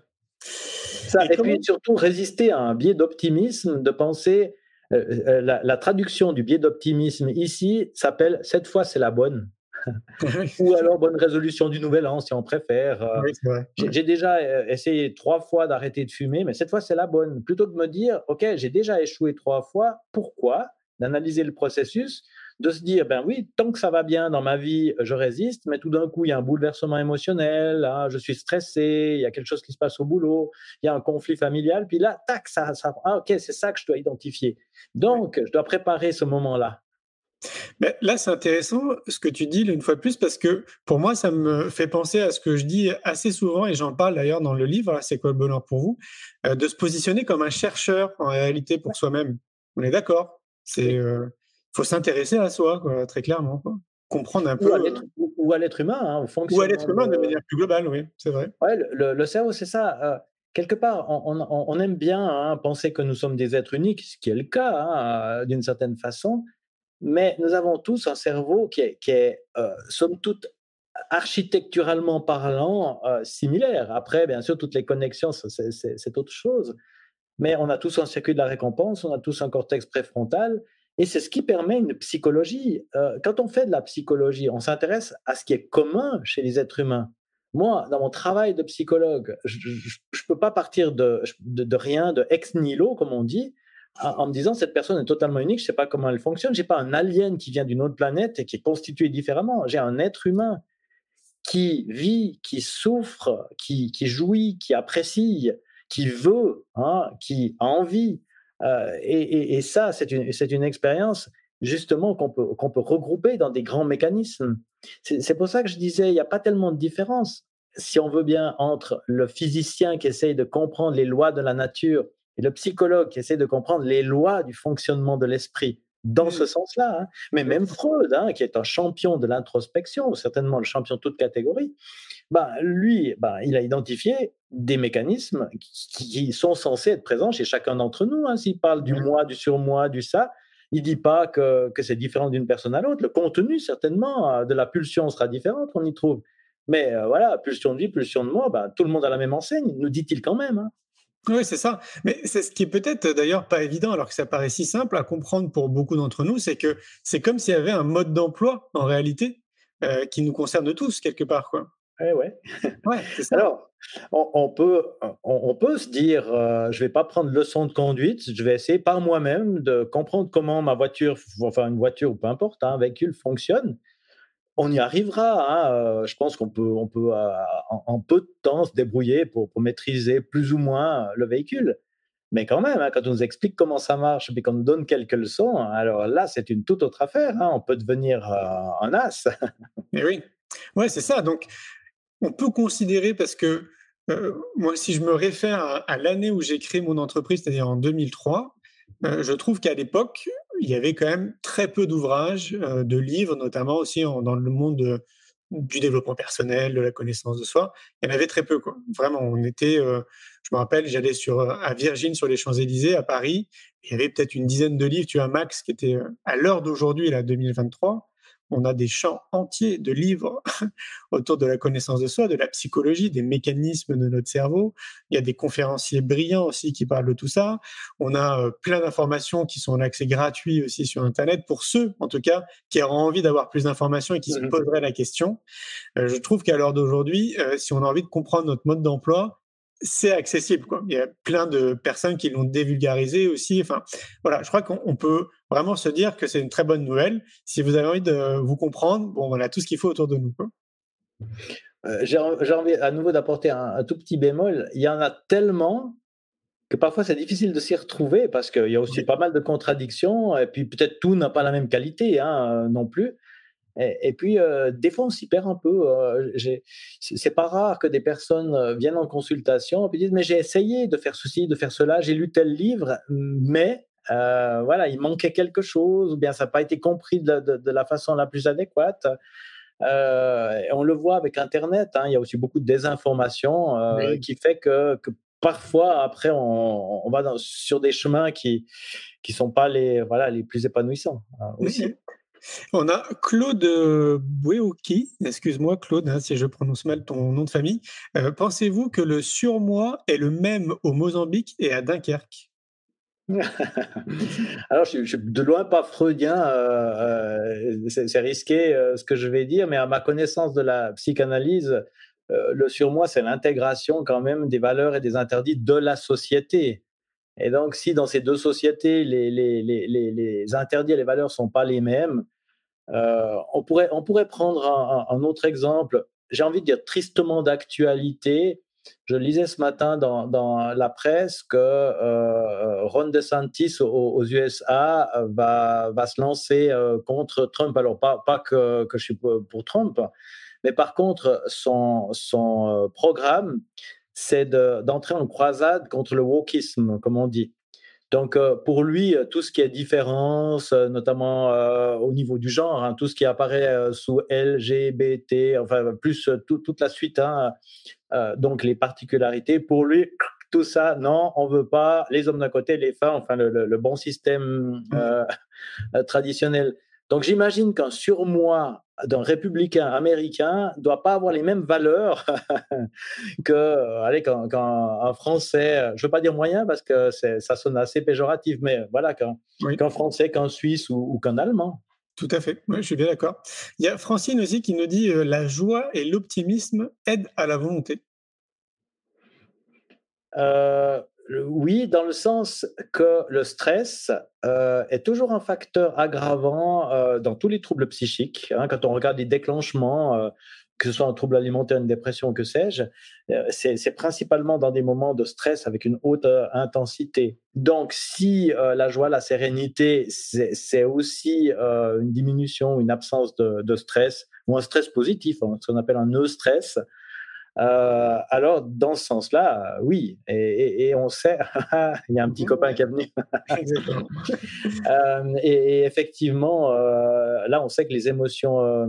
et, puis surtout résister à un biais d'optimisme, de penser. Euh, euh, la, traduction du biais d'optimisme ici s'appelle cette fois c'est la bonne. Ou alors bonne résolution du nouvel an si on préfère. Euh, j'ai déjà essayé trois fois d'arrêter de fumer, mais cette fois c'est la bonne. Plutôt que de me dire, ok, j'ai déjà échoué trois fois, pourquoi D'analyser le processus de se dire, ben oui, tant que ça va bien dans ma vie, je résiste, mais tout d'un coup, il y a un bouleversement émotionnel, hein, je suis stressé, il y a quelque chose qui se passe au boulot, il y a un conflit familial, puis là, tac, ça, ça ah, ok, c'est ça que je dois identifier. Donc, je dois préparer ce moment-là. Mais là, c'est intéressant ce que tu dis une fois de plus parce que pour moi, ça me fait penser à ce que je dis assez souvent et j'en parle d'ailleurs dans le livre, C'est quoi le bonheur pour vous, euh, de se positionner comme un chercheur en réalité pour soi-même. On est d'accord? C'est euh, faut s'intéresser à soi, très clairement. Comprendre un peu. Ou à l'être humain, hein, Ou à l'être humain de manière plus globale, oui, c'est vrai. Ouais, le, cerveau, c'est ça. Euh, quelque part, on, aime bien hein, penser que nous sommes des êtres uniques, ce qui est le cas hein, d'une certaine façon, mais nous avons tous un cerveau qui est, qui est euh, somme toute, architecturalement parlant, euh, similaire. Après, bien sûr, toutes les connexions, c'est autre chose. mais on a tous un circuit de la récompense, on a tous un cortex préfrontal, et c'est ce qui permet une psychologie. Euh, quand on fait de la psychologie, on s'intéresse à ce qui est commun chez les êtres humains. Moi, dans mon travail de psychologue, je ne peux pas partir de, de, rien, de ex nihilo, comme on dit, en, me disant cette personne est totalement unique, je ne sais pas comment elle fonctionne. Je n'ai pas un alien qui vient d'une autre planète et qui est constitué différemment. J'ai un être humain qui vit, qui souffre, qui, jouit, qui apprécie, qui veut, hein, qui a envie. Euh, et, ça, c'est une, expérience justement qu'on peut, qu'on peut regrouper dans des grands mécanismes. C'est pour ça que je disais, il n'y a pas tellement de différence, si on veut bien, entre le physicien qui essaye de comprendre les lois de la nature et le psychologue qui essaie de comprendre les lois du fonctionnement de l'esprit dans ce sens-là. Hein. Mais même Freud, hein, qui est un champion de l'introspection, certainement le champion de toute catégorie, bah, lui, bah, il a identifié des mécanismes qui, sont censés être présents chez chacun d'entre nous. Hein. S'il parle du moi, du surmoi, du ça, il dit pas que, que c'est différent d'une personne à l'autre. Le contenu, certainement, euh, de la pulsion sera différent, on y trouve. Mais euh, voilà, pulsion de vie, pulsion de moi, bah, tout le monde a la même enseigne, nous dit-il quand même. Oui, c'est ça. Mais c'est ce qui est peut-être d'ailleurs pas évident, alors que ça paraît si simple à comprendre pour beaucoup d'entre nous, c'est que c'est comme s'il y avait un mode d'emploi en réalité euh, qui nous concerne tous quelque part, quoi. Eh ouais. ouais ça. Alors, on, peut, on, peut se dire, euh, je vais pas prendre leçon de conduite, je vais essayer par moi-même de comprendre comment ma voiture, enfin une voiture ou peu importe, un véhicule fonctionne on y arrivera. Hein, euh, je pense qu'on peut, on peut euh, en, peu de temps se débrouiller pour, maîtriser plus ou moins le véhicule. Mais quand même, hein, quand on nous explique comment ça marche et qu'on nous donne quelques leçons, alors là, c'est une toute autre affaire. Hein. On peut devenir euh, un as. Oui, ouais, c'est ça. Donc, on peut considérer parce que moi, si je me réfère à l'année où j'ai créé mon entreprise, c'est-à-dire en 2003, je trouve qu'à l'époque, il y avait quand même très peu d'ouvrages, euh, de livres, notamment aussi dans le monde du développement personnel, de la connaissance de soi. Il y en avait très peu, quoi. Vraiment, on était, euh, je me rappelle, j'allais sur euh, à Virgin sur les Champs-Élysées à Paris. Il y avait peut-être une dizaine de livres, tu vois, max, qui étaient à l'heure d'aujourd'hui, là, 2023 on a des champs entiers de livres autour de la connaissance de soi, de la psychologie, des mécanismes de notre cerveau. Il y a des conférenciers brillants aussi qui parlent de tout ça. On a euh, plein d'informations qui sont en accès gratuit aussi sur Internet pour ceux, en tout cas, qui auront envie d'avoir plus d'informations et qui se mmh poseraient la question. Euh, je trouve qu'à l'heure d'aujourd'hui, euh, si on a envie de comprendre notre mode d'emploi, c'est accessible. Quoi. Il y a plein de personnes qui l'ont dévulgarisé aussi. Enfin, voilà, je crois qu'on peut vraiment se dire que c'est une très bonne nouvelle. Si vous avez envie de vous comprendre, bon, voilà tout ce qu'il faut autour de nous. Euh, j'ai envie à nouveau d'apporter un, tout petit bémol. Il y en a tellement que parfois c'est difficile de s'y retrouver parce qu'il y a aussi pas mal de contradictions et puis peut-être tout n'a pas la même qualité hein, non plus. Et, puis, euh, des fois, on s'y perd un peu. Euh, c'est pas rare que des personnes euh, viennent en consultation et disent Mais j'ai essayé de faire ceci, de faire cela, j'ai lu tel livre, mais voilà, il manquait quelque chose, ou bien ça n'a pas été compris de, la façon la plus adéquate. on le voit avec Internet, hein, il y a aussi beaucoup de désinformation qui fait que, parfois, après, on, va sur des chemins qui ne sont pas les, voilà, les plus épanouissants aussi. On a Claude euh, Bouéouki, excuse-moi Claude hein, si je prononce mal ton nom de famille. Euh, pensez-vous que le surmoi est le même au Mozambique et à Dunkerque? Alors, je, suis de loin pas freudien, euh, c'est risqué ce que je vais dire, mais à ma connaissance de la psychanalyse, le surmoi, c'est l'intégration quand même des valeurs et des interdits de la société. Et donc, si dans ces deux sociétés, les, interdits et les valeurs ne sont pas les mêmes, euh, on, pourrait, on pourrait prendre un, autre exemple, j'ai envie de dire tristement d'actualité. Je lisais ce matin dans, la presse que euh, Ron DeSantis aux, USA va, va se lancer euh, contre Trump. Alors, pas, que, que je suis pour, Trump, mais par contre, son, son programme, c'est d'entrer en croisade contre le wokisme, comme on dit. Donc, euh, pour lui, euh, tout ce qui est différence, euh, notamment au niveau du genre, hein, tout ce qui apparaît sous LGBT, enfin, plus toute la suite, hein, donc les particularités, pour lui, tout ça, non, on veut pas les hommes d'un côté, les femmes, enfin, le, bon système mmh. traditionnel. Donc j'imagine qu'un surmoi d'un républicain américain ne doit pas avoir les mêmes valeurs que allez, qu'un, Français, je ne veux pas dire moyen parce que ça sonne assez péjoratif, mais voilà, qu'un, Français, qu'un Suisse ou, qu'un Allemand. Tout à fait, je suis bien d'accord. Il y a Francine aussi qui nous dit euh, la joie et l'optimisme aident à la volonté. Euh, oui, dans le sens que le stress euh, est toujours un facteur aggravant dans tous les troubles psychiques. Hein. quand on regarde les déclenchements, que ce soit un trouble alimentaire, une dépression, que sais-je, c'est principalement dans des moments de stress avec une haute intensité. Donc, si la joie, la sérénité, c'est aussi une diminution, une absence de, stress, ou un stress positif, hein, ce qu'on appelle un no-stress, euh, alors, dans ce sens-là, oui. Et, on sait, il y a un petit copain qui est venu. euh, et, effectivement, euh, là, on sait que les émotions. Euh,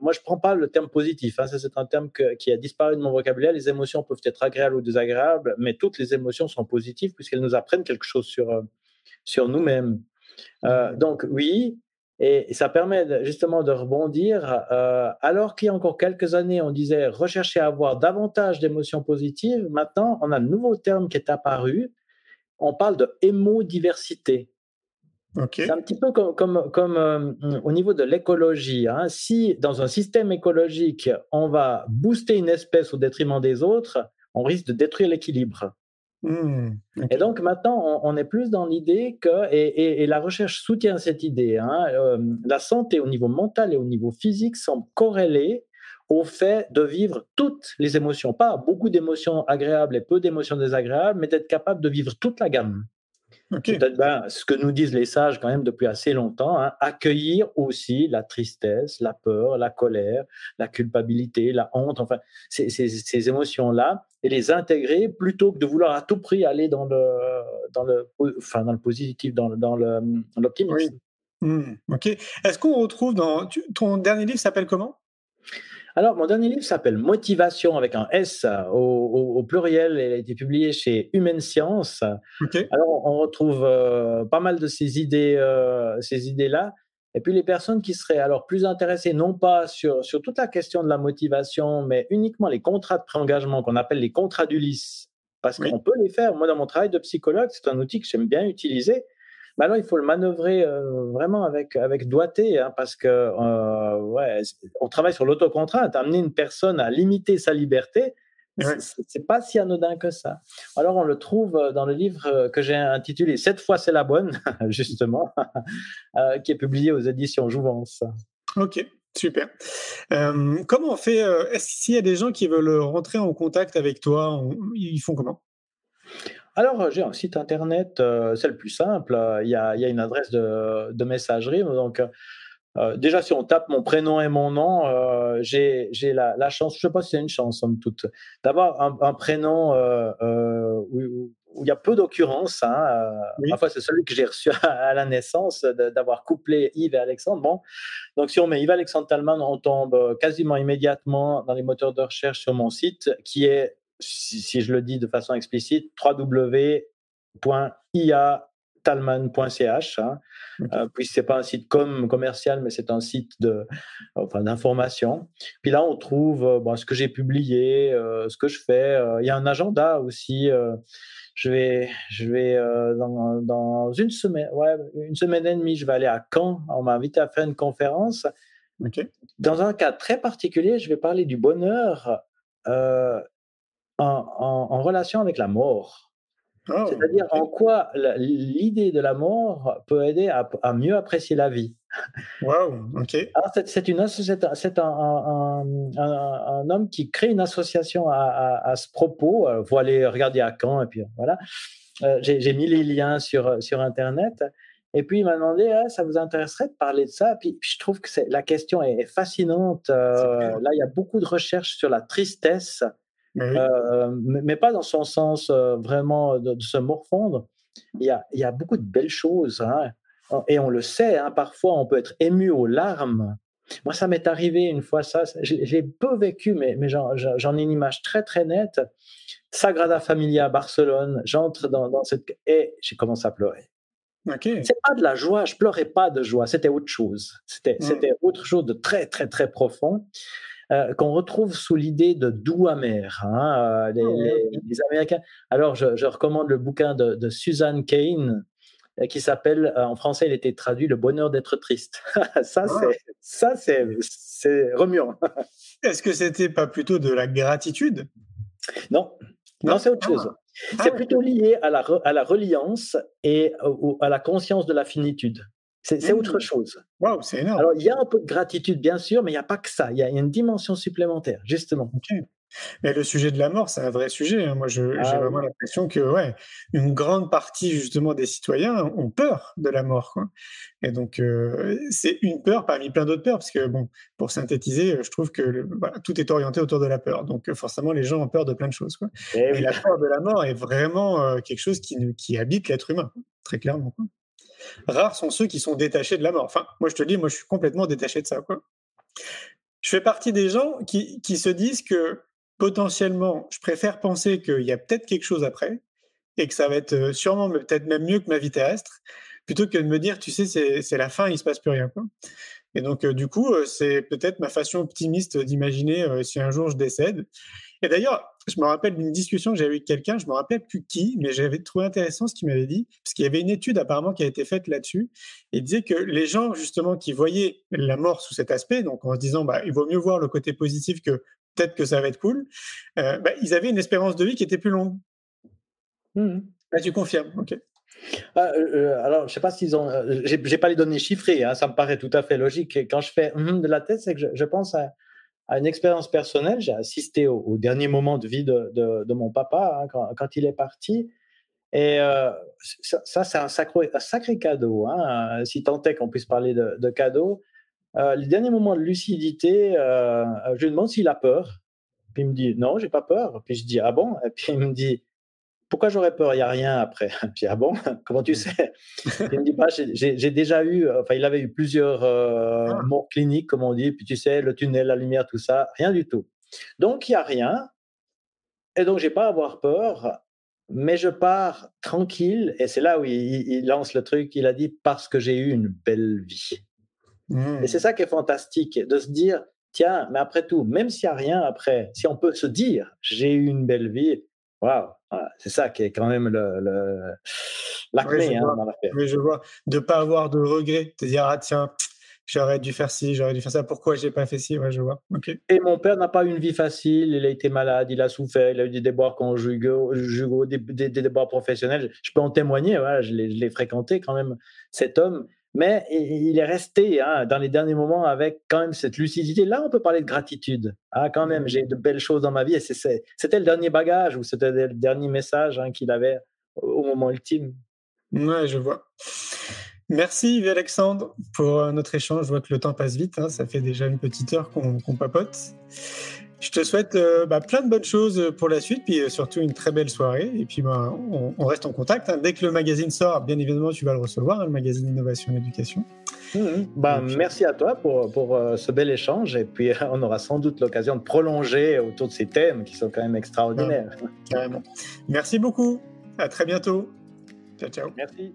moi, je prends pas le terme positif. Hein, ça, c'est un terme qui a disparu de mon vocabulaire. Les émotions peuvent être agréables ou désagréables, mais toutes les émotions sont positives puisqu'elles nous apprennent quelque chose sur sur nous-mêmes. Donc oui, et ça permet justement de rebondir. Euh, alors qu'il y a encore quelques années, on disait rechercher à avoir davantage d'émotions positives. Maintenant, on a un nouveau terme qui est apparu. On parle de hémodiversité. C'est un petit peu comme, comme, comme euh, au niveau de l'écologie. Hein. Si dans un système écologique, on va booster une espèce au détriment des autres, on risque de détruire l'équilibre. Mmh, et donc maintenant, on, est plus dans l'idée que, et, la recherche soutient cette idée, hein, euh, la santé au niveau mental et au niveau physique semble corrélée au fait de vivre toutes les émotions, pas beaucoup d'émotions agréables et peu d'émotions désagréables, mais d'être capable de vivre toute la gamme. Ben, ce que nous disent les sages quand même depuis assez longtemps, hein, accueillir aussi la tristesse, la peur, la colère, la culpabilité, la honte, enfin ces, ces, émotions-là, et les intégrer plutôt que de vouloir à tout prix aller dans le, dans le, enfin, dans le positif, dans, dans l'optimisme. Mmh, ok. Est-ce qu'on retrouve dans ton dernier livre s'appelle comment? Alors, mon dernier livre s'appelle Motivation avec un S au, pluriel. Il a été publié chez Humaine Science. Alors, on retrouve euh, pas mal de ces idées, euh, ces idées-là. Et puis, les personnes qui seraient alors plus intéressées, non pas sur, sur toute la question de la motivation, mais uniquement les contrats de pré-engagement qu'on appelle les contrats d'Ulysse. Parce qu'on peut les faire. Moi, dans mon travail de psychologue, c'est un outil que j'aime bien utiliser alors il faut le manœuvrer euh, vraiment avec, avec doigté, hein, parce que euh, ouais, on travaille sur l'autocontrainte. Amener une personne à limiter sa liberté, c'est pas si anodin que ça. Alors on le trouve euh, dans le livre que j'ai intitulé Cette fois c'est la bonne, justement, qui est publié aux éditions Jouvence. Ok, Super. comment on fait Est-ce qu'il y a des gens qui veulent rentrer en contact avec toi? Ils font comment? Alors, j'ai un site internet, euh, c'est le plus simple. Il y a, une adresse de, messagerie. Donc, euh, déjà, si on tape mon prénom et mon nom, euh, j'ai la, chance, je ne sais pas si c'est une chance, somme toute, d'avoir un, prénom où, il y a peu d'occurrences. Hein, Parfois, c'est celui que j'ai reçu à, la naissance, d'avoir couplé Yves et Alexandre. Bon, donc si on met Yves Alexandre Talman, on tombe quasiment immédiatement dans les moteurs de recherche sur mon site, qui est si, je le dis de façon explicite, www.iatalman.ch, hein, euh, puis c'est pas un site comme commercial, mais c'est un site de, enfin, d'information. Puis là, on trouve euh, bon, ce que j'ai publié, euh, ce que je fais. Il y a un agenda aussi. je vais, je vais dans, dans, une semaine, ouais, une semaine et demie, je vais aller à Caen. On m'a invité à faire une conférence. Dans un cas très particulier, je vais parler du bonheur en, relation avec la mort. Oh, C'est-à-dire en quoi l'idée de la mort peut aider à, mieux apprécier la vie. Wow, ok. c'est une c'est un, un, homme qui crée une association à, ce propos. Euh, vous allez regarder à Caen et puis voilà. Euh, j'ai mis les liens sur sur internet. Et puis il m'a demandé, ah, ça vous intéresserait de parler de ça? Puis, je trouve que la question est fascinante. Euh, là, il y a beaucoup de recherches sur la tristesse euh, mais, pas dans son sens euh, vraiment de, se morfondre. Il y, a, il y a beaucoup de belles choses. Hein. Et on le sait, hein, parfois on peut être ému aux larmes. Moi, ça m'est arrivé une fois, ça, j'ai peu vécu, mais, mais j'en ai une image très très nette. Sagrada Familia à Barcelone, j'entre dans, dans, cette. Et j'ai commencé à pleurer. Okay. C'est pas de la joie, je pleurais pas de joie, c'était autre chose. C'était c'était autre chose de très très très profond. Euh, qu'on retrouve sous l'idée de doux amer. Hein, euh, oh, les, Américains. Alors, je, recommande le bouquin de, de Suzanne Kane euh, qui s'appelle, en français, il était traduit Le bonheur d'être triste. ça, ah. c'est, ça, c'est, c'est remuant. Est-ce que c'était pas plutôt de la gratitude? Non, non, c'est autre chose. Ah. C'est plutôt lié à la, à la reliance et à la conscience de la finitude. C'est autre mmh. chose. Waouh, c'est énorme. Alors, il y a un peu de gratitude, bien sûr, mais il n'y a pas que ça. Il y, a une dimension supplémentaire, justement. Mais le sujet de la mort, c'est un vrai sujet. Hein. Moi, j'ai ah vraiment l'impression que, ouais, une grande partie, justement, des citoyens ont peur de la mort. Quoi. Et donc, euh, c'est une peur parmi plein d'autres peurs, parce que, bon, pour synthétiser, je trouve que tout est orienté autour de la peur. Donc, forcément, les gens ont peur de plein de choses. Quoi. Et, eh la peur de la mort est vraiment euh, quelque chose qui, qui habite l'être humain, très clairement. Quoi. Rares sont ceux qui sont détachés de la mort. Enfin, moi, je te dis, moi, je suis complètement détaché de ça. Je fais partie des gens qui, qui se disent que potentiellement, je préfère penser qu'il y a peut-être quelque chose après et que ça va être euh, sûrement peut-être même mieux que ma vie terrestre, plutôt que de me dire, tu sais, c'est la fin, il se passe plus rien. Et donc, euh, du coup, euh, c'est peut-être ma façon optimiste d'imaginer si un jour je décède. Et d'ailleurs, je me rappelle d'une discussion que j'avais avec quelqu'un, je me rappelle plus qui, mais j'avais trouvé intéressant ce qu'il m'avait dit, parce qu'il y avait une étude apparemment qui a été faite là-dessus, et il disait que les gens justement qui voyaient la mort sous cet aspect, donc en se disant bah il vaut mieux voir le côté positif que peut-être que ça va être cool, euh, bah, ils avaient une espérance de vie qui était plus longue. Mmh. Là, tu confirmes, ok. Ah, euh, euh, alors, je sais pas s'ils ont. J'ai pas les données chiffrées, hein, ça me paraît tout à fait logique. Quand je fais mmh de la tête, c'est que je, je pense à, à une expérience personnelle. J'ai assisté au, dernier moment de vie de, mon papa hein, quand, il est parti. Et euh, ça, c'est un sacré, cadeau. Hein, si tant est qu'on puisse parler de, de cadeau. Euh, les derniers moments de lucidité, euh, je lui demande s'il a peur. Puis il me dit non, j'ai pas peur. Puis je dis ah bon? Et puis il me dit pourquoi j'aurais peur? Il n'y a rien après. Puis, ah bon Comment tu mmh. sais? Il me dit pas, j'ai déjà eu, enfin, il avait eu plusieurs euh, ah. morts cliniques, comme on dit, puis tu sais, le tunnel, la lumière, tout ça, rien du tout. Donc, il n'y a rien. Et donc, j'ai pas à avoir peur, mais je pars tranquille. Et c'est là où il, lance le truc. Il a dit parce que j'ai eu une belle vie. Et c'est mmh. ça qui est fantastique, de se dire, tiens, mais après tout, même s'il n'y a rien après, si on peut se dire, j'ai eu une belle vie, waouh, c'est ça qui est quand même le, la clé hein, dans l'affaire. Oui, je vois. De ne pas avoir de regrets, de dire, ah tiens, j'aurais dû faire ci, j'aurais dû faire ça, pourquoi j'ai pas fait ci, ouais, je vois. Et mon père n'a pas eu une vie facile, il a été malade, il a souffert, il a eu des déboires conjugaux, des, des, des déboires professionnels. Je peux en témoigner, voilà, je l'ai fréquenté quand même, cet homme mais il est resté hein, dans les derniers moments avec quand même cette lucidité. Là, on peut parler de gratitude. Ah, quand même, j'ai de belles choses dans ma vie. Et c'était le dernier bagage ou c'était le dernier message hein, qu'il avait au moment ultime. Ouais, je vois. Merci Yves Alexandre pour euh, notre échange. Je vois que le temps passe vite. Hein. Ça fait déjà une petite heure qu'on papote. Je te souhaite euh, bah, plein de bonnes choses pour la suite, puis euh, surtout une très belle soirée. Et puis, bah, on, reste en contact. Hein. Dès que le magazine sort, bien évidemment, tu vas le recevoir, hein, le magazine Innovation et Éducation. Mmh, mmh. Bah, merci à toi pour, pour euh, ce bel échange. Et puis, on aura sans doute l'occasion de prolonger autour de ces thèmes qui sont quand même extraordinaires. carrément. Merci beaucoup. À très bientôt. Ciao, ciao. Merci.